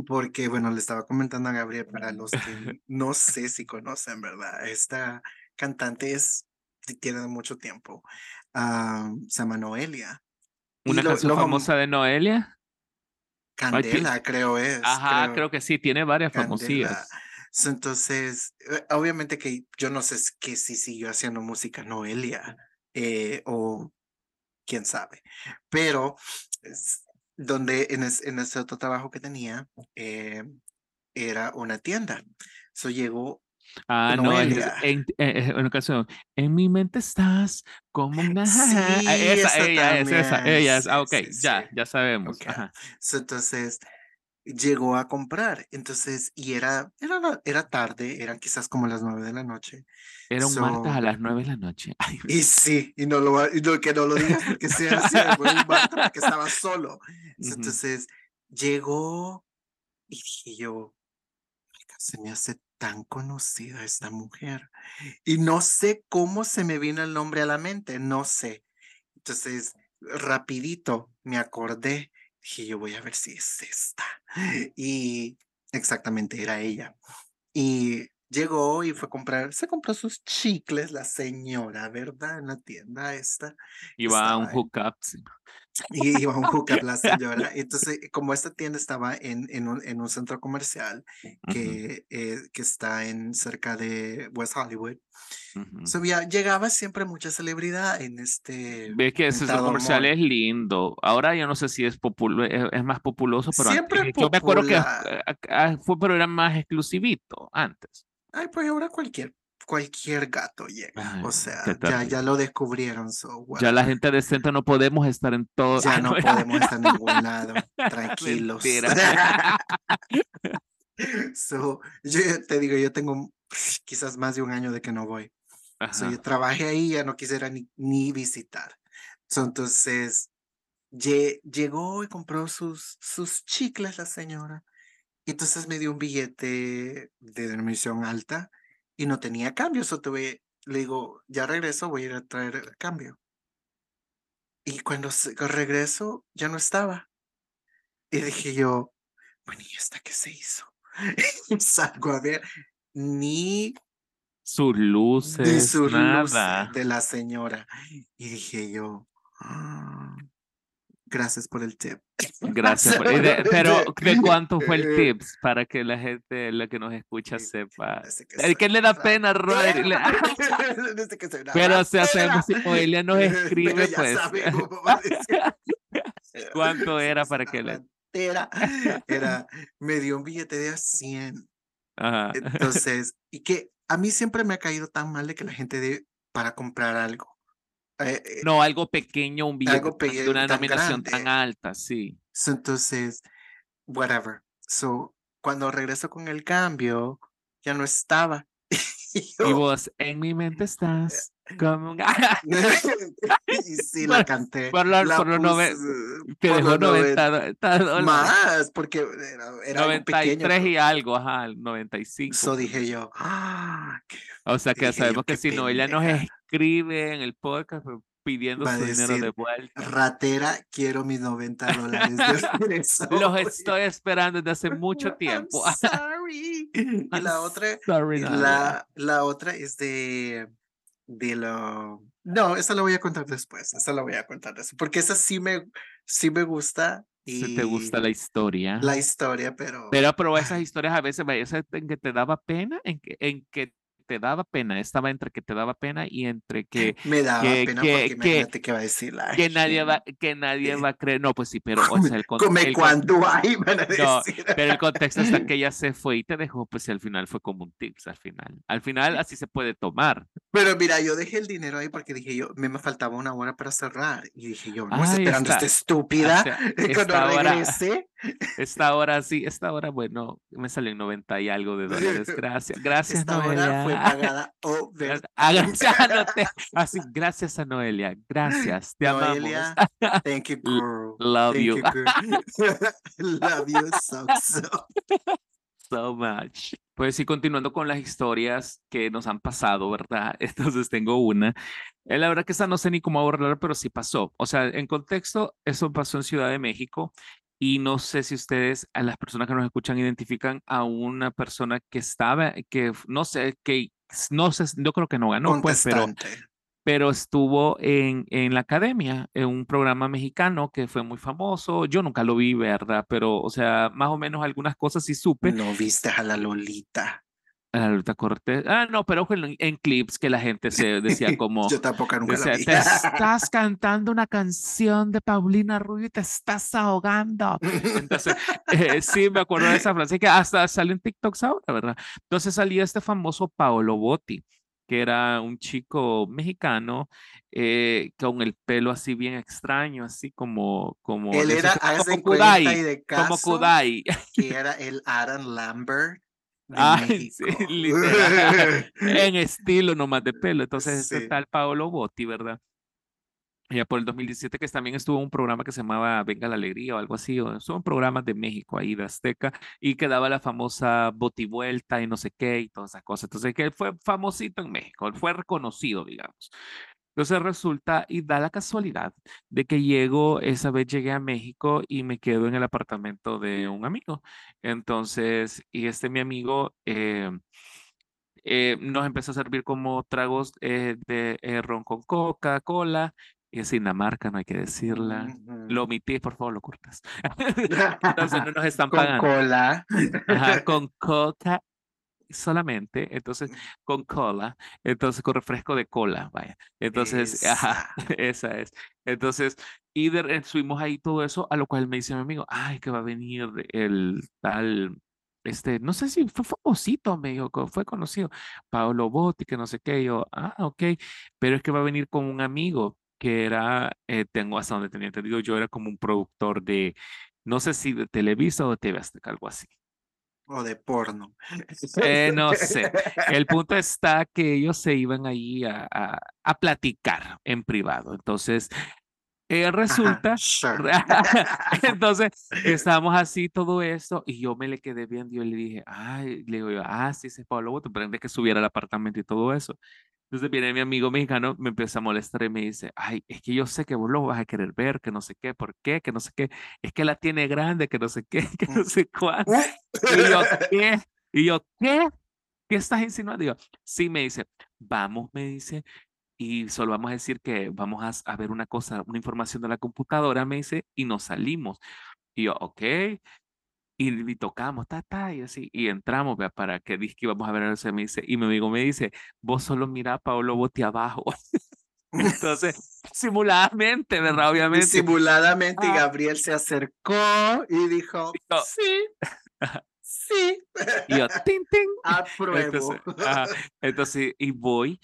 porque, bueno, le estaba comentando a Gabriel, para los que no sé si conocen, ¿verdad? Esta cantante es, tiene mucho tiempo, se llama Noelia. ¿Una canción famosa de Noelia? Candela, creo es. Ajá, creo, que sí, tiene varias famosías. Entonces, eh, obviamente que yo no sé que si siguió haciendo música Noelia eh, o quién sabe. Pero donde en, en, ese otro trabajo que tenía eh, era una tienda. So llegó Ah, no, en, en, en, ocasión, en mi mente estás como una... Sí, esa, ella es, esa, ella es. Ah, ok, sí, ya, sí. ya sabemos. Ajá. So, entonces llegó a comprar, entonces, y era, era, era tarde, eran quizás como las nueve de la noche. Era un martes a So, las nueve de la noche. Ay, y sí, y no lo, y no, que no lo digas porque sea así, fue un martes porque estaba solo. So, ujú. entonces llegó y dije yo, "Marica, se me hace tan conocida esta mujer. Y no sé cómo se me vino el nombre a la mente, no sé. Entonces, rapidito me acordé, dije, yo voy a ver si es esta. Y exactamente era ella. Y llegó y fue a comprar, se compró sus chicles, la señora, ¿verdad? En la tienda esta. Iba a un hookup. sí. Y iba a un hookup la señora. Entonces, como esta tienda estaba en, en, un, en un centro comercial que, eh, que está en cerca de West Hollywood, so, ya llegaba siempre mucha celebridad en este Ves que ese centro comercial mall. es lindo. Ahora yo no sé si es, popular, es, es más populoso, pero Siempre antes, yo me acuerdo que eh, ah, fue, pero era más exclusivito antes. Ay, pues ahora cualquier, cualquier gato llega. Ay, O sea, ya, ya lo descubrieron, so Ya la gente decente no podemos estar en todo. Ya Ah, no no, podemos estar en ningún lado, tranquilos. So, yo te digo, yo tengo quizás más de un año de que no voy. So, yo trabajé ahí, ya no quisiera ni, ni visitar. So, entonces, lle- llegó y compró sus, sus chicles la señora. Y entonces me dio un billete de denominación alta y no tenía cambio. So, tuve, le digo, ya regreso, voy a ir a traer el cambio. Y cuando regreso, ya no estaba. Y dije yo, bueno, ¿y esta qué se hizo? Y salgo a ver, ni Sus de luces, sus luces nada. de la señora. Y dije yo, "Ah, gracias por el tip. Gracias. por- de- pero, ¿de cuánto fue el tips para que la gente, la que nos escucha, Sí, sepa? Que El que le da pena, Rodri. le- que soy Pero, o sea, sabemos si Noelia nos escribe, ya pues. ¿Cuánto era para que le- ratera. Era, me dio un billete de a 100. Ajá. Entonces, y que a mí siempre me ha caído tan mal de que la gente dé para comprar algo. Eh, eh, No, algo pequeño, un billete Algo tan- pequeño, de una tan denominación tan alta, sí. so, entonces, whatever. So, cuando regreso con el cambio, ya no estaba. Y vos, en mi mente estás como un... y sí, la canté. por lo- la por lo nove- puse, Te por dejó lo noven- 90 90 dólares. Más, porque era, era algo pequeño. 93 y algo, ajá, 95. So dije yo, ah, qué O sea que dije yo, sabemos que si Noelia nos pendeja. escribe en el podcast pues, pidiendo Va a su dinero de decir, vuelta. ratera, quiero mis 90 dólares de. Los estoy esperando desde hace mucho tiempo. I'm sorry. Y I'm la otra, sorry, y la, la otra es de, de lo... No, esa la voy a contar después, esa la voy a contar después, porque esa sí me, sí me gusta. Y Si te gusta la historia. la historia, pero... Pero, pero esas historias a veces, vaya, esas en que te daba pena, en que, en que te daba pena, estaba entre que te daba pena y entre que, me daba que- pena que- porque que- imagínate qué va a decir la que nadie va, que nadie va a creer. No, pues sí, pero o Come, sea, el, come el cuando hay, van a No, decir. pero el contexto está que ella se fue y te dejó, pues al final fue como un tips, al final. Al final así se puede tomar. Pero mira, yo dejé el dinero ahí porque dije yo, me, me faltaba una hora para cerrar. Y dije yo, no, Ay, esperando está- esta estúpida. hasta Cuando regrese, Esta hora sí, esta hora, bueno, me salió en 90 y algo de dólares. Gracias, gracias, esta hora fue Noelia. pagada over. Ah, gracias a así, gracias a Noelia, gracias, te Noelia, amamos. thank you, girl. Love Thank you girl. Love you so, so. so much. Pues sí, continuando con las historias que nos han pasado, ¿verdad? Entonces tengo una. Eh, La verdad que esta no sé ni cómo abordarla, pero sí pasó. O sea, en contexto, eso pasó en Ciudad de México y no sé si ustedes, a las personas que nos escuchan, identifican a una persona que estaba, que no sé, que no sé, yo creo que no ganó, pues, pero pero estuvo en, en la academia, en un programa mexicano que fue muy famoso. Yo nunca lo vi, ¿verdad? Pero, o sea, más o menos algunas cosas sí supe. No viste a la Lolita. La Lolita Cortés. Ah, no, pero en, clips que la gente se decía como. Yo tampoco nunca decía, Te estás cantando una canción de Paulina Rubio y te estás ahogando. Entonces, eh, sí, me acuerdo de esa frase que hasta sale en TikTok ahora, ¿verdad? Entonces salía este famoso Paolo Botti que era un chico mexicano eh, con el pelo así bien extraño, así como como él era como Kudai, como Kudai, que era el Adam Lambert Ay, sí, literal. en estilo nomás de pelo. Entonces, este tal Paolo Botti, ¿verdad? Ya por el 2017 que también estuvo un programa que se llamaba Venga la Alegría o algo así, o son programas de México ahí, de Azteca, y que daba la famosa botivuelta y no sé qué y todas esas cosas. Entonces, que fue famosito en México, fue reconocido, digamos. Entonces resulta y da la casualidad de que llego, esa vez llegué a México y me quedo en el apartamento de un amigo. Entonces, y este mi amigo eh, eh, nos empezó a servir como tragos eh, de ron con Coca-Cola. Y es la marca, no hay que decirla. Lo omití, por favor, lo cortas. Entonces no nos están pagando. Con cola. con coca solamente, entonces con cola, entonces con refresco de cola, vaya. Entonces, ajá, esa es. Entonces, y de, subimos ahí todo eso, a lo cual me dice mi amigo, ay, que va a venir el tal, este, no sé si fue famosito, me dijo, fue conocido, Paolo Botti, que no sé qué, yo, ah, ok, pero es que va a venir con un amigo que era, eh, tengo hasta donde tenía entendido, yo era como un productor de, no sé si de Televisa o de TV Azteca, algo así. O de porno. Eh, no sé. El punto está que ellos se iban ahí a, a, platicar en privado. Entonces, eh, resulta, entonces estábamos así todo esto y yo me le quedé viendo y yo le dije, ay, le digo ah, sí, ese es Pablo Boto, pero que subiera al apartamento y todo eso. Entonces viene mi amigo mexicano, me empieza a molestar y me dice, ay, es que yo sé que vos lo vas a querer ver, que no sé qué, por qué, que no sé qué, es que la tiene grande, que no sé qué, que no sé cuánto. Y yo, ¿qué? Y yo, ¿qué? ¿Qué estás insinuando? Y yo, sí, me dice, vamos, me dice, y solo vamos a decir que vamos a, a ver una cosa, una información de la computadora, me dice, y nos salimos. Y yo, ok, y, tocamos, ta, ta, y así, y entramos, vea, para que que íbamos a ver el me dice, y mi amigo me dice, vos solo mira a Pablo Botti abajo. Entonces, simuladamente, ¿verdad? Obviamente. Simuladamente, ah. Gabriel se acercó y dijo, sí. Sí. Y yo, tin, tin. Apruebo. Entonces, entonces, y voy,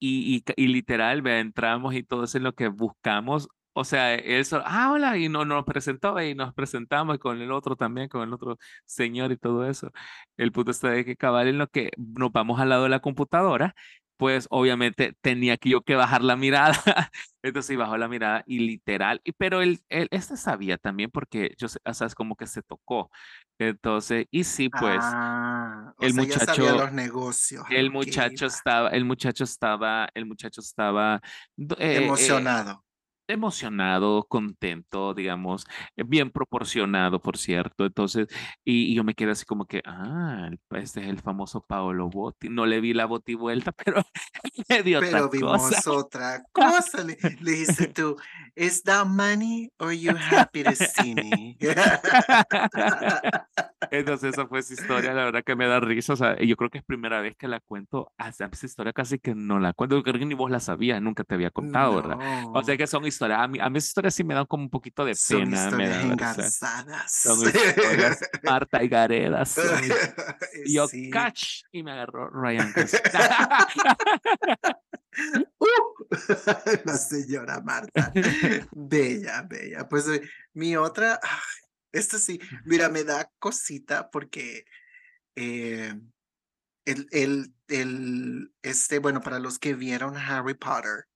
y, y, y literal, vea, entramos y todo eso es lo que buscamos o sea, él solo, ah, hola, y no, nos presentó y nos presentamos con el otro también, con el otro señor y todo eso. El punto está de que cabal en lo que nos vamos al lado de la computadora, pues obviamente tenía que yo que bajar la mirada. Entonces bajó la mirada y literal, y, pero él, él, este sabía también porque yo, o sea, es como que se tocó. Entonces, y sí, pues, ah, el muchacho, los negocios. El muchacho estaba, el muchacho estaba, el muchacho estaba eh, eh, emocionado contento, digamos, eh, bien proporcionado, por cierto. Entonces, y, yo me quedé así como que, ah, este es el famoso Paolo Botti. No le vi la Botti vuelta, pero le dio Pero vimos otra cosa. Le, le dijiste tú, ¿is that money or you happy to see me? Entonces, esa fue su historia, la verdad que me da risa. O sea, yo creo que es primera vez que la cuento. Esa historia casi que no la cuento. Creo que ni vos la sabías, nunca te había contado, ¿verdad? O sea, que son historias a mí, a mí historias sí me dan como un poquito de pena. me dan, Son historias Marta y Garedas. y yo, catch, y me agarró Ryan. uh, la señora Marta. Bella, bella. Pues eh, mi otra, esta sí, mira, me da cosita porque eh, el, el, el, este, bueno, para los que vieron Harry Potter,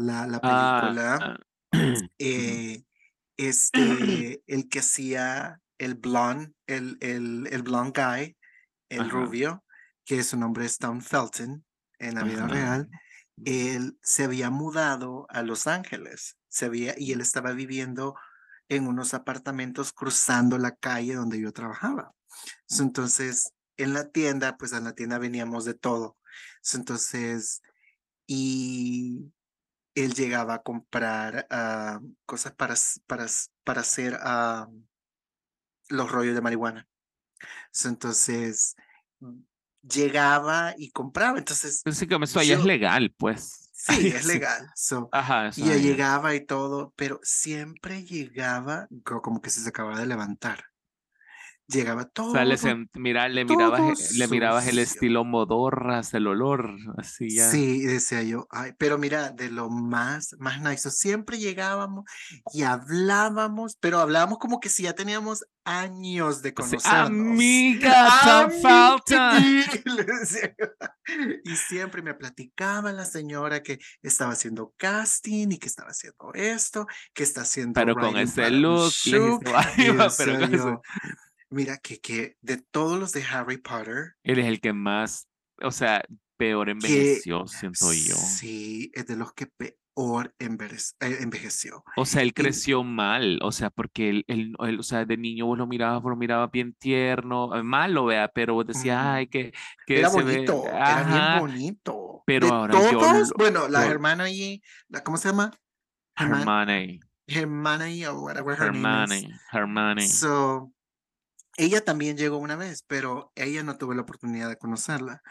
la, la ah, película, ah. eh, este, el que hacía el blonde, el, el, el blonde guy, el rubio, que su nombre es Tom Felton en la vida real, él se había mudado a Los Ángeles, se había, y él estaba viviendo en unos apartamentos cruzando la calle donde yo trabajaba. Entonces, en la tienda, pues en la tienda veníamos de todo. Entonces, y él llegaba a comprar ah, cosas para, para, para hacer ah, los rollos de marihuana. Entonces, llegaba y compraba. Entonces. Pensé que eso allá es legal, pues. Sí, es legal. Ajá, y ella llegaba y todo, pero siempre llegaba como que se acababa de levantar llegaba todo. mira, le, mirabas, le mirabas el estilo modorras, el olor, así ya. Sí, decía yo, ay, pero mira, de lo más, más nice, siempre llegábamos y hablábamos, pero hablábamos como que si ya teníamos años de conocernos. amiga, tan falta. y siempre me platicaba la señora que estaba haciendo casting y que estaba haciendo esto, que está haciendo. Pero con ese look, pero Mira, que, que de todos los de Harry Potter. Él es el que más, o sea, peor envejeció, siento yo. Sí, es de los que peor eh, envejeció. O sea, él creció mal, o sea, porque él, él, o sea, de niño vos lo mirabas, vos lo mirabas bien tierno, eh, mal lo vea, pero vos decías, ay, que, que era bonito, era bien bonito. Pero ahora todos, bueno, la hermana ahí, la, ¿cómo se llama? Hermione. Hermione o whatever her Hermione, Hermione. So, ella también llegó una vez, pero ella no tuvo la oportunidad de conocerla.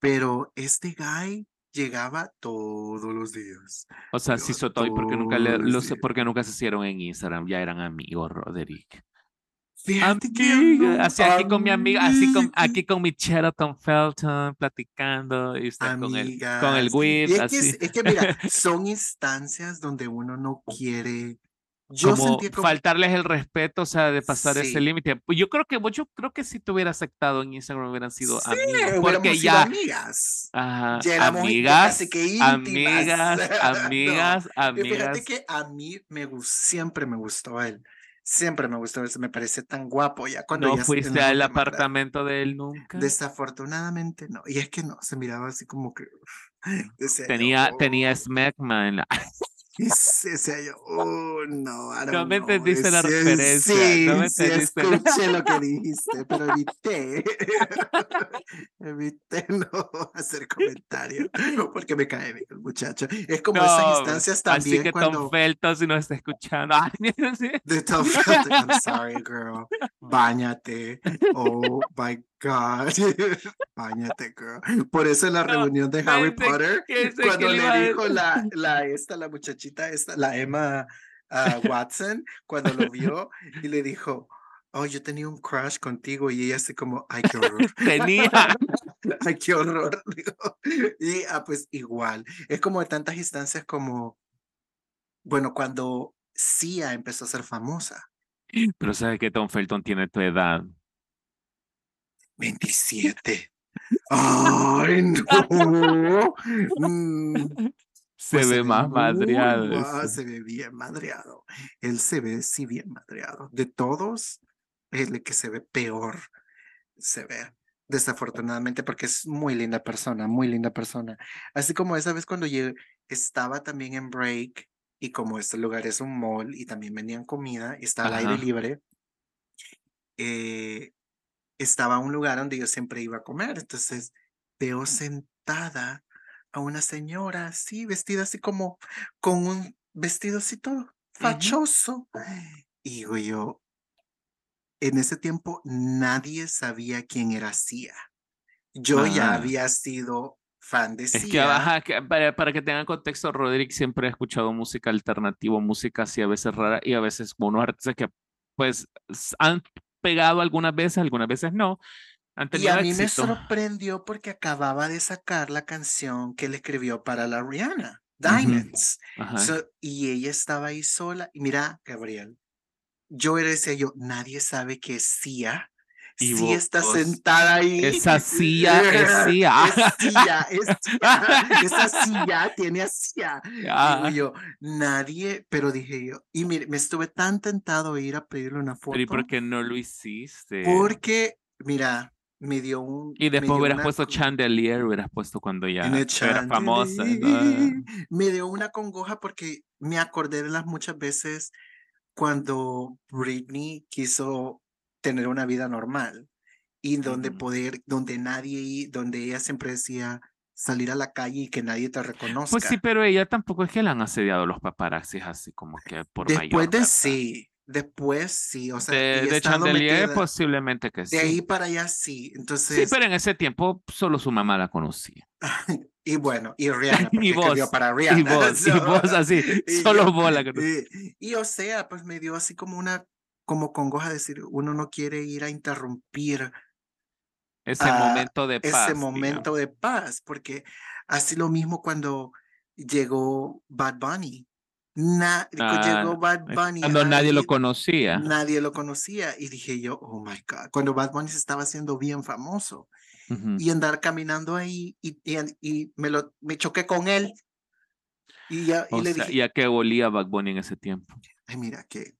Pero este guy llegaba todos los días. O sea, sí, Sotoy, porque nunca le, los, porque nunca se hicieron en Instagram, ya eran amigos, Roderick. así aquí con mi amiga, así con, aquí con mi Sheraton Felton platicando y usted con el, con el whip. Es, Que, es que mira, son instancias donde uno no quiere yo como, faltarles el respeto, o sea, de pasar ese límite. Pues, yo creo que yo creo que si te hubiera aceptado en Instagram hubieran sido sí, amigas, porque ya amigas. Ajá, amigas, que amigas, amigas, amigas. Fíjate que a mí me siempre me gustó él. Siempre me gustó, me parece tan guapo ya cuando ¿No ya fuiste al apartamento de él nunca? Desafortunadamente no. Y es que no, se miraba así como que tenía, tenía Smackman. Y decía yo, oh, no, no me entendiste la referencia. Sí, no me sí, escuché lo que dijiste, pero evité. evité no hacer comentarios porque me cae bien el muchacho. Es como esas instancias también Así que cuando... Tom Felton, si no está escuchando. De Tom Felton, I'm sorry, girl. Báñate. Oh, my God. Báñate, girl. Por eso en la reunión de Harry Potter, cuando le dijo la, la, esta, la muchachita, esta, la Emma uh, Watson, cuando lo vio y le dijo, oh, yo tenía un crush contigo y ella así como, ay, qué horror. tenía. ay, qué horror. y ah, pues igual, es como de tantas instancias como, bueno, cuando Sia empezó a ser famosa. Pero sabes que Tom Felton tiene tu edad. 27. ¡Ay, no! Mm, se pues ve más madreado. Se ve bien madreado. Él se ve, sí, bien madreado. De todos, es el que se ve peor. Se ve. Desafortunadamente, porque es muy linda persona, muy linda persona. Así como esa vez cuando yo estaba también en break y como este lugar es un mall y también vendían comida y está al aire libre, eh, estaba un lugar donde yo siempre iba a comer. Entonces veo sentada a una señora así, vestida así como con un vestido así todo fachoso. Y digo yo, en ese tiempo nadie sabía quién era Cia. Yo ya había sido fan de Cia. Es que, para, que tengan contexto, Roderick siempre ha escuchado música alternativa, música así a veces rara y a veces como unos artistas que pues han pegado algunas veces, algunas veces no. y a mí me sorprendió porque acababa de sacar la canción que le escribió para la Rihanna, Diamonds. y ella estaba ahí sola. Y mira, Gabriel, yo era decía yo, nadie sabe que es Cia y sí está sentada ahí. Esa silla es silla. Es silla, Esa silla tiene silla. Y yo, nadie, pero dije yo, y mire, me estuve tan tentado a ir a pedirle una foto. ¿y por qué no lo hiciste? Porque, mira, me dio un. Y después hubieras puesto Chandelier, hubieras puesto cuando ya era famosa. Me dio una congoja porque me acordé de las muchas veces cuando Britney quiso tener una vida normal y donde poder, donde nadie, donde ella siempre decía salir a la calle y que nadie te reconozca. Pues sí, pero ella tampoco es que le han asediado los paparazzis así como que por Después de sí, Después sí, o sea, de, de Chandelier posiblemente que sí. De ahí para allá sí, entonces... Sí, pero en ese tiempo solo su mamá la conocía. y bueno, y Rihanna, y vos, para Rihanna. Y vos, y vos así, solo vos la y, y, o sea, pues me dio así como una, como congoja decir, uno no quiere ir a interrumpir ese momento de paz. Ese momento de paz, porque así lo mismo cuando llegó Bad Bunny Na, llegó ah, Bad Bunny. Cuando nadie lo conocía. Nadie lo conocía. Y dije yo, oh my God. Cuando Bad Bunny se estaba haciendo bien famoso. Y andar caminando ahí y, y, me, lo, me choqué con él. Y, ya, y le dije. ¿Y a qué olía Bad Bunny en ese tiempo? Ay, mira, que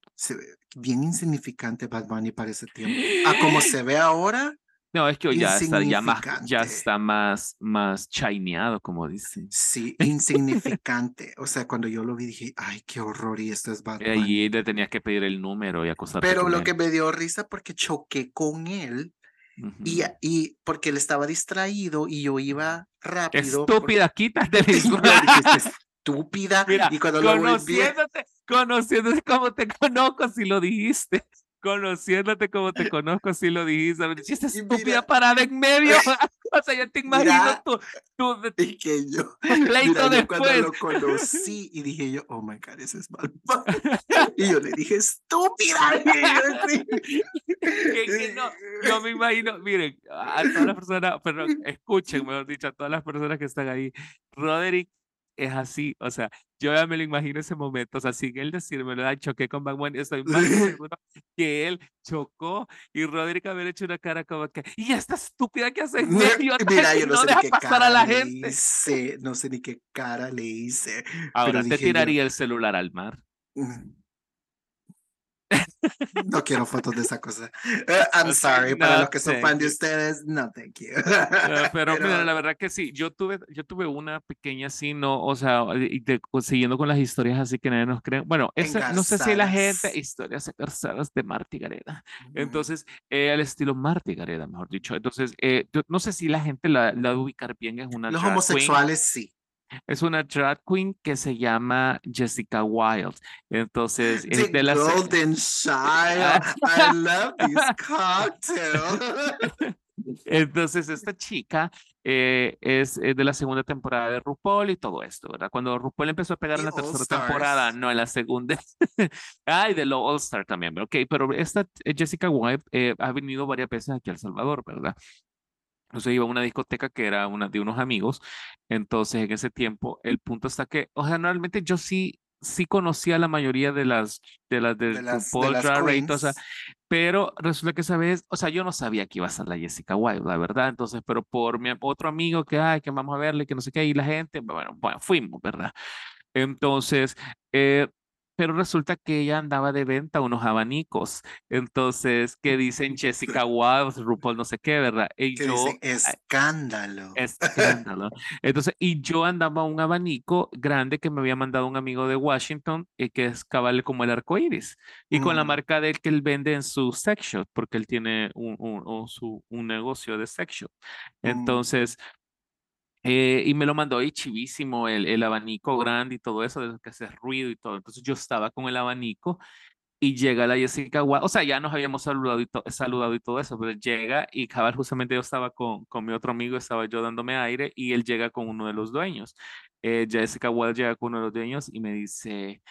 bien insignificante Bad Bunny para ese tiempo. A como se ve ahora, no, es que hoy ya está, ya más, ya está más, más chineado, como dicen. Sí, insignificante. o sea, cuando yo lo vi dije, ay, qué horror, y esto es Batman. Y le tenías que pedir el número y acostarte Pero lo que me dio risa porque choqué con él y, y porque él estaba distraído y yo iba rápido. Estúpida, quítate. estúpida. y cuando conociéndote, lo conociéndote como te conozco si lo dijiste conociéndote como te conozco, si lo dijiste. Esta estúpida parada en medio. o sea, yo te imagino tú. tú y que yo, mira, yo cuando lo conocí y dije yo, oh my God, ese es mal. y yo le dije, estúpida. que, no, yo me imagino, miren, a todas las personas, pero escuchen, mejor dicho, a todas las personas que están ahí. Roderick es así, o sea, yo ya me lo imagino ese momento, o sea, sin él decirme, lo choqué con Bad estoy más seguro que él chocó y Roderick haber hecho una cara como que, y esta estúpida que hace mira, yo no, no sé deja ni qué pasar cara a la gente. Hice, no sé ni qué cara le hice. Ahora te tiraría el celular al mar. No quiero fotos de esa cosa. Eh, I'm sorry, para los que son fan de ustedes, no, thank you. pero, la verdad que sí, yo tuve, yo tuve una pequeña así, no, o sea, y siguiendo con las historias así que nadie nos cree. Bueno, esa, no sé si la gente, historias engarzadas de Marty Gareda. Entonces, eh, al estilo Marty Gareda, mejor dicho. Entonces, eh, no sé si la gente la, la ubicar bien, es una. Los homosexuales sí. Es una drag queen que se llama Jessica Wilde. Entonces, es de la Golden Child. I love this cocktail. Entonces, esta chica eh, es, de la segunda temporada de RuPaul y todo esto, ¿verdad? Cuando RuPaul empezó a pegar en la tercera temporada, no en la segunda. Ay, de lo All Star también, ok, pero esta eh, Jessica Wilde eh, ha venido varias veces aquí a El Salvador, ¿verdad? Entonces iba a una discoteca que era una de unos amigos. Entonces en ese tiempo el punto está que, o sea, normalmente yo sí sí conocía la mayoría de las de las de, las, o sea, pero resulta que esa vez, o sea, yo no sabía que iba a ser la Jessica Wilde, la verdad, entonces, pero por mi otro amigo que, ay, que vamos a verle, que no sé qué, y la gente, bueno, bueno, fuimos, ¿verdad? Entonces, eh, pero resulta que ella andaba de venta unos abanicos. Entonces, ¿qué dicen Jessica Wilde, RuPaul, no sé qué, ¿verdad? Y yo, dicen? Escándalo. Escándalo. Entonces, y yo andaba un abanico grande que me había mandado un amigo de Washington, y eh, que es cabal como el arco iris, y con la mm. marca de él que él vende en su sex shop, porque él tiene un, un, su, un negocio de sex shop. Mm. Eh, y me lo mandó ahí chivísimo, el, el abanico grande y todo eso, de que hace ruido y todo. Entonces yo estaba con el abanico y llega la Jessica o sea, ya nos habíamos saludado y, saludado y todo eso, pero llega y cabal, justamente yo estaba con, con mi otro amigo, estaba yo dándome aire y él llega con uno de los dueños. Eh, Jessica Wild llega con uno de los dueños y me dice,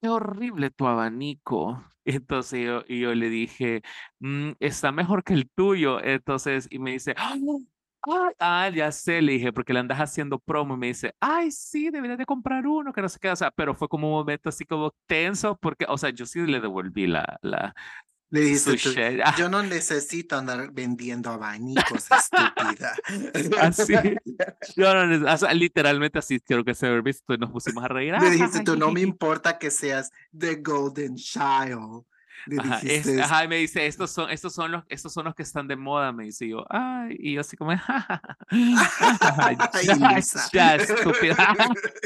qué horrible tu abanico. Entonces yo, y yo le dije, mm, está mejor que el tuyo. Entonces, y me dice, ¡Ah! Ay, ah, ya sé, le dije, porque le andas haciendo promo y me dice, ay, sí, deberías de comprar uno, que no sé qué, o sea, pero fue como un momento así como tenso, porque, o sea, yo sí le devolví la, la, le dice, yo no necesito andar vendiendo abanicos, estúpida. Así, yo no necesito, o sea, literalmente así quiero que se haya visto y nos pusimos a reír. Le dijiste, tú no me importa que seas The Golden Child. Ajá, y me dice, estos son, estos, son los, estos son los que están de moda, me dice yo, ay, y yo así como, ya, estúpida.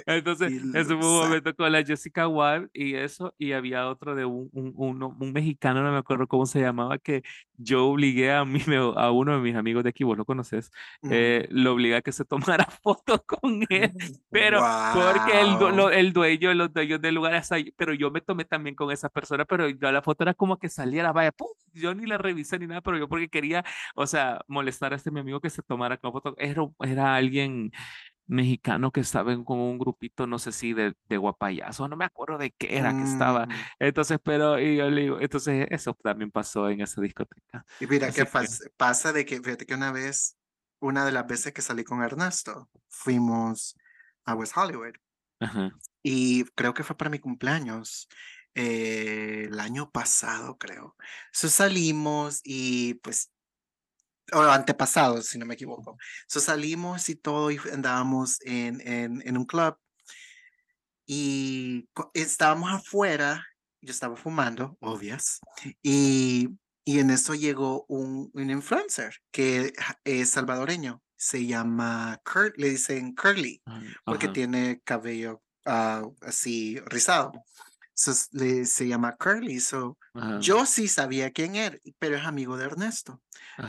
Entonces, eso fue un momento con la Jessica Wilde y eso, y había otro de un, un, un, un, mexicano, no me acuerdo cómo se llamaba, que, yo obligué a, mí, a uno de mis amigos de aquí, vos lo conoces, eh, lo obligué a que se tomara fotos con él, pero porque el, el dueño, los dueños del lugar, pero yo me tomé también con esa persona, pero yo, la foto era como que saliera, vaya, ¡pum! yo ni la revisé ni nada, pero yo porque quería, o sea, molestar a este mi amigo que se tomara con foto, era, era alguien mexicano que estaba en como un grupito, no sé si de, de guapayazo, no me acuerdo de qué era que estaba. Mm. Entonces, pero y yo le digo, entonces eso también pasó en esa discoteca. Y mira, ¿qué pasa de que, fíjate que una vez, una de las veces que salí con Ernesto, fuimos a West Hollywood. Y creo que fue para mi cumpleaños. Eh, el año pasado, creo. Entonces salimos y pues o antepasado, si no me equivoco. So salimos y todo y andábamos en, en, en un club. Y estábamos afuera, yo estaba fumando, obvias, y, y en eso llegó un, un influencer que es salvadoreño, se llama Kurt, le dicen Curly, ah, porque tiene cabello ah, así rizado se llama Curly. So, yo sí sabía quién era, pero es amigo de Ernesto.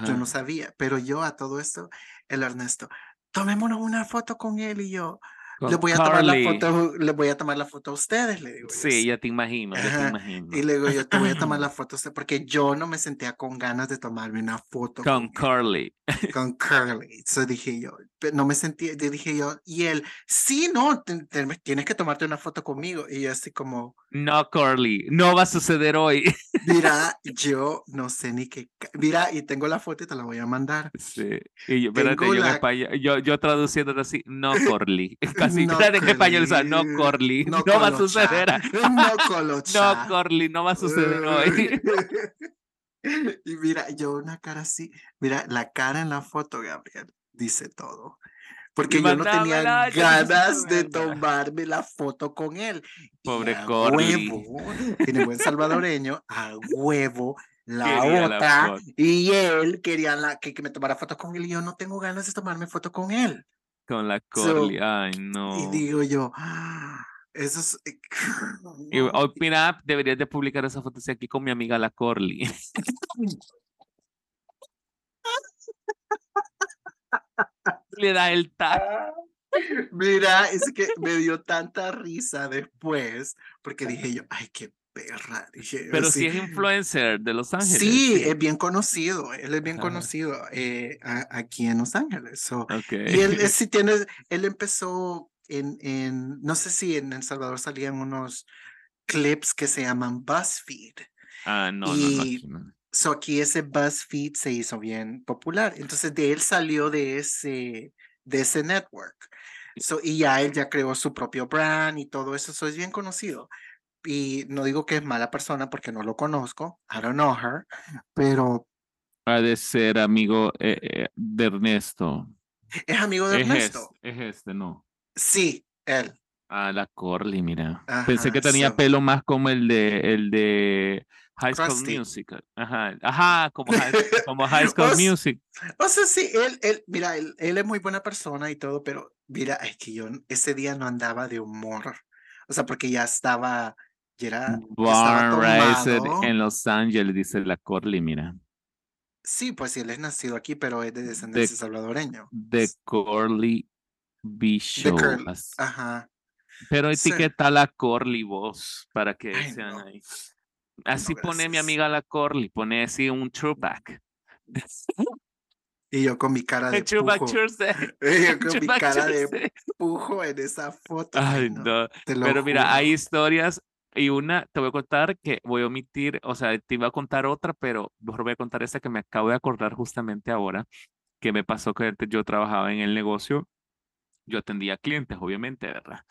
Yo no sabía, pero yo a todo esto, el Ernesto, tomémonos una foto con él y yo, le voy a tomar la foto, le voy a tomar la foto a ustedes, le digo. Sí, ya te imagino, ya te imagino. Y le digo, yo te voy a tomar la foto a usted, porque yo no me sentía con ganas de tomarme una foto con, Curly. Con Curly. Eso dije yo, no me sentía, dije yo, y él, sí, no, tienes que tomarte una foto conmigo. Y yo así como. No, Curly, no va a suceder hoy. Mira, yo no sé ni qué. Mira, y tengo la foto y te la voy a mandar. Sí. Y yo, espérate, yo, en español, yo, yo traduciendo así, no Curly. Casi, no en español, o sea, no Curly. No, va a suceder. No Colocha. No Curly, no va a suceder hoy. Y mira, yo una cara así, mira, la cara en la foto, Gabriel, dice todo porque yo no tenía ganas de tomarme la foto con él. Pobre Corley. huevo, tiene buen salvadoreño, a huevo, la otra, y él quería la, que, me tomara foto con él, y yo no tengo ganas de tomarme foto con él. Con la Corley, ay no. Y digo yo, ah, eso es... Eh, y, oh, mira, deberías de publicar esa foto aquí con mi amiga la Corley. le da el tag. Mira, es que me dio tanta risa después, porque dije yo, ay, qué perra. Pero si es influencer de Los Ángeles. Sí, es bien conocido, él es bien conocido eh, aquí en Los Ángeles. Y él, sí tiene, él empezó en, en, no sé si en El Salvador salían unos clips que se llaman BuzzFeed. Ah, no, no, no. So aquí ese BuzzFeed se hizo bien popular. Entonces de él salió de ese, de ese network. So, y ya él ya creó su propio brand y todo eso. Eso es bien conocido. Y no digo que es mala persona porque no lo conozco. I don't know her. Pero. Ha de ser amigo eh, eh, de Ernesto. Es amigo de Ernesto. Es, este, ¿no? Sí, él. Ah, la Corley, mira. Pensé que tenía pelo más como el de el de High School Music. Ajá, ajá, como High, como high School Music. O sea, sí, él, él, mira, él, él, es muy buena persona y todo, pero mira, es que yo ese día no andaba de humor. O sea, porque ya estaba, ya era. Born raised en Los Ángeles, dice la Corley, mira. Sí, pues sí, él es nacido aquí, pero es de descendencia salvadoreño. De Corley B. Show. Ajá. Pero etiqueta la Corley vos para que sean ahí. Así pone mi amiga la Corley, pone así un throwback. Y yo con mi cara de pujo. yo con mi cara de pujo en esa foto. Ay, no. Pero mira, hay historias y una te voy a contar que voy a omitir, o sea, te iba a contar otra, pero mejor voy a contar esta que me acabo de acordar justamente ahora, que me pasó que yo trabajaba en el negocio, yo atendía clientes, obviamente, ¿verdad?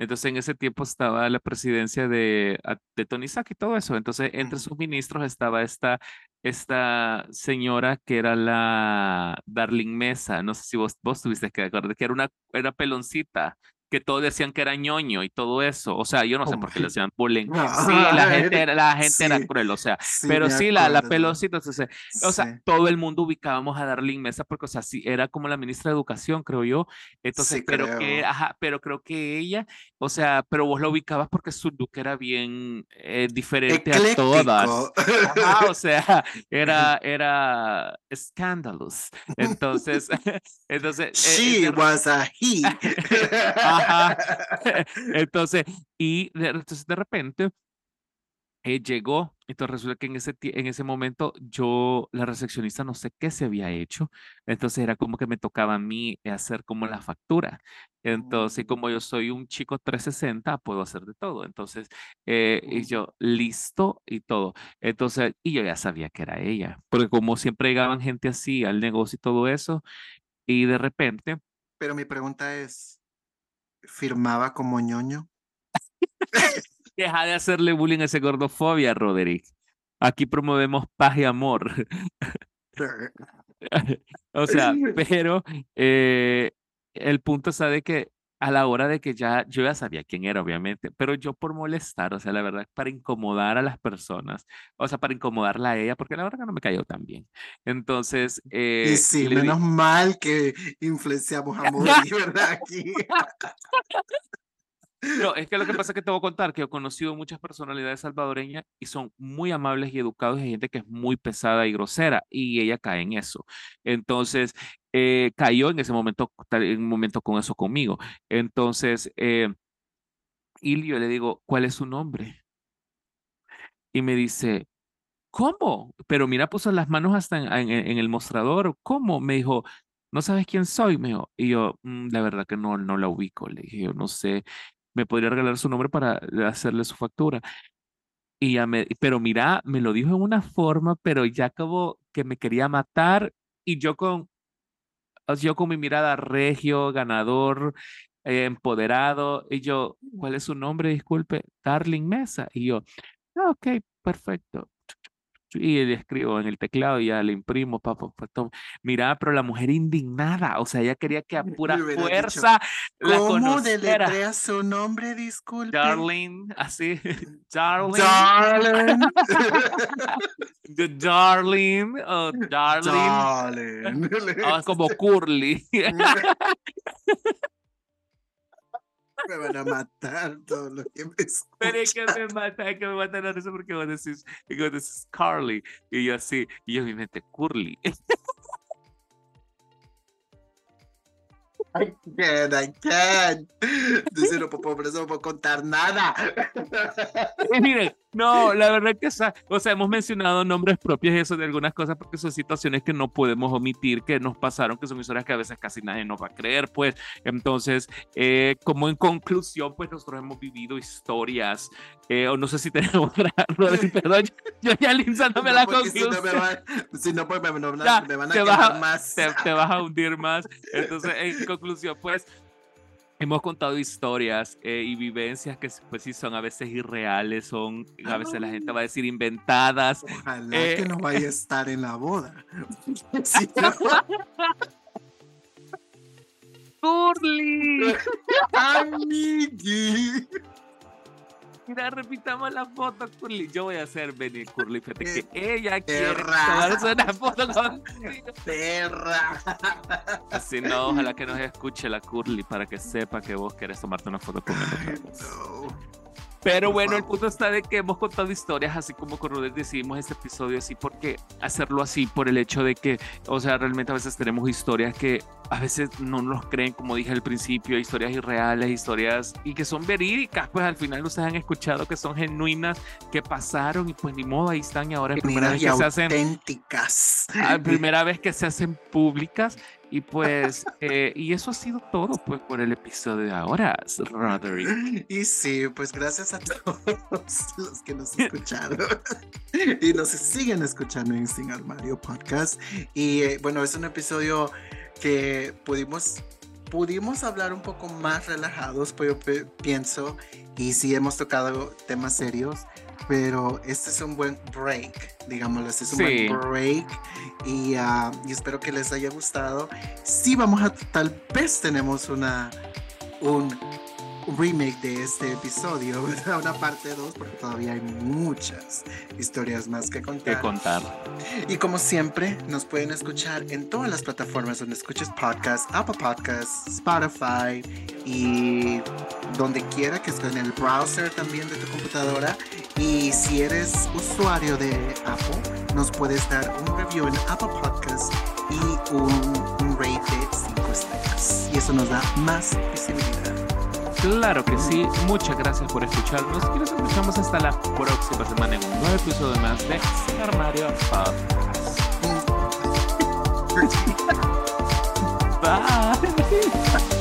Entonces en ese tiempo estaba la presidencia de, de Tony Sack y todo eso. Entonces entre sus ministros estaba esta, esta señora que era la Darling Mesa. No sé si vos, vos tuviste que acordar, que era una era peloncita. Que todos decían que era ñoño y todo eso. O sea, yo no sé por qué le decían bullying. sí, la gente, era, la gente era cruel, o sea, pero sí, la, la pelosita, entonces, o sea, todo el mundo ubicábamos a Darlene Mesa porque, o sea, sí, era como la ministra de Educación, creo yo. Entonces, pero que, ajá, pero creo que ella, o sea, pero vos lo ubicabas porque su look era bien eh, diferente a todas. o sea, era, era scandalous. Entonces, entonces. Eh, She was a he. Entonces, y de, entonces de repente eh, llegó, entonces resulta que en ese, en ese momento yo, la recepcionista, no sé qué se había hecho, entonces era como que me tocaba a mí hacer como la factura. Entonces, como yo soy un chico 360, puedo hacer de todo. Entonces, eh, y yo, listo y todo. Entonces, y yo ya sabía que era ella, porque como siempre llegaban gente así al negocio y todo eso, y de repente... Pero mi pregunta es, firmaba como ñoño. Deja de hacerle bullying a ese gordofobia, Roderick. Aquí promovemos paz y amor. o sea, pero eh, el punto está de que a la hora de que ya, yo ya sabía quién era, obviamente, pero yo por molestar, o sea, la verdad, para incomodar a las personas, o sea, para incomodarla a ella, porque la verdad que no me cayó tan bien. Entonces, eh, y sí, menos mal que influenciamos a Moody, ¿verdad? Aquí. No, es que lo que pasa es que te voy a contar que he conocido muchas personalidades salvadoreñas y son muy amables y educados y hay gente que es muy pesada y grosera y ella cae en eso. Entonces, eh, cayó en ese momento, en un momento con eso conmigo. Entonces, eh, y yo le digo, ¿cuál es su nombre? Y me dice, ¿cómo? Pero mira, puso las manos hasta en, el mostrador. ¿Cómo? Me dijo, ¿no sabes quién soy? Me dijo, y yo, mm, la verdad que no, no la ubico. Le dije, yo no sé, me podría regalar su nombre para hacerle su factura. Y ya me, pero mira, me lo dijo en una forma, pero ya como que me quería matar y yo con, yo con mi mirada regio, ganador, eh, empoderado, y yo, ¿cuál es su nombre? Disculpe, Darling Mesa. Y yo, ah, ok, perfecto y le escribo en el teclado y ya le imprimo, papá, mira, pero la mujer indignada, o sea, ella quería que a pura fuerza la ¿Cómo deletrea su nombre, disculpe? Darling, así, darling. Darling. darling, oh, darling. Darling. Oh, como Curly. Me van a matar todos los que me escuchan. Pero es que me mata, que me matan a eso porque vos decís, vos decís Carly, y yo así, y yo mi mente, Curly. I can't, I can't. Puedo, por eso no puedo contar nada. miren, no, la verdad que, o sea, hemos mencionado nombres propios eso de algunas cosas porque son situaciones que no podemos omitir, que nos pasaron, que son historias que a veces casi nadie nos va a creer, pues. Entonces, eh, como en conclusión, pues nosotros hemos vivido historias, eh, o no sé si tenemos perdón, yo ya linzándome la conclusión. Si no, pues me, van a quemar más. Te, te vas a hundir más. Entonces, en conclusión, pues hemos contado historias eh, y vivencias que pues sí son a veces irreales, son a veces la gente va a decir inventadas. Ojalá que no vaya a estar en la boda. Curly. Amigui. Mira, repitamos la foto, Curly. Yo voy a hacer venir Curly, fíjate que ella quiere tomarse una foto contigo. Perra. Así no, ojalá que nos escuche la Curly para que sepa que vos querés tomarte una foto con nosotros. Pero bueno, el punto está de que hemos contado historias así como con Rodríguez decidimos este episodio así porque hacerlo así por el hecho de que, o sea, realmente a veces tenemos historias que a veces no nos creen, como dije al principio, historias irreales, historias y que son verídicas, pues al final ustedes han escuchado que son genuinas, que pasaron y pues ni modo, ahí están y ahora es primera vez que se hacen auténticas. primera vez que se hacen públicas y pues, eh, y eso ha sido todo pues por el episodio de ahora, Roderick. Y sí, pues gracias a todos los que nos escucharon y nos siguen escuchando en Sin Armario Podcast. Y eh, bueno, es un episodio que pudimos pudimos hablar un poco más relajados, pues yo pienso, y sí hemos tocado temas serios, pero este es un buen break, digámoslo, este es un buen break y, uh, y, espero que les haya gustado. Sí, vamos a, tal vez tenemos una, un remake de este episodio, una parte 2, porque todavía hay muchas historias más que contar. Que contar. Y como siempre, nos pueden escuchar en todas las plataformas donde escuches podcast, Apple Podcasts, Spotify y donde quiera que esté en el browser también de tu computadora. Y si eres usuario de Apple, nos puedes dar un review en Apple Podcasts y un, un rate de 5 estrellas. Y eso nos da más visibilidad. Claro que sí. Muchas gracias por escucharnos y nos escuchamos hasta la próxima semana en un nuevo episodio más de Armario Podcast. Bye.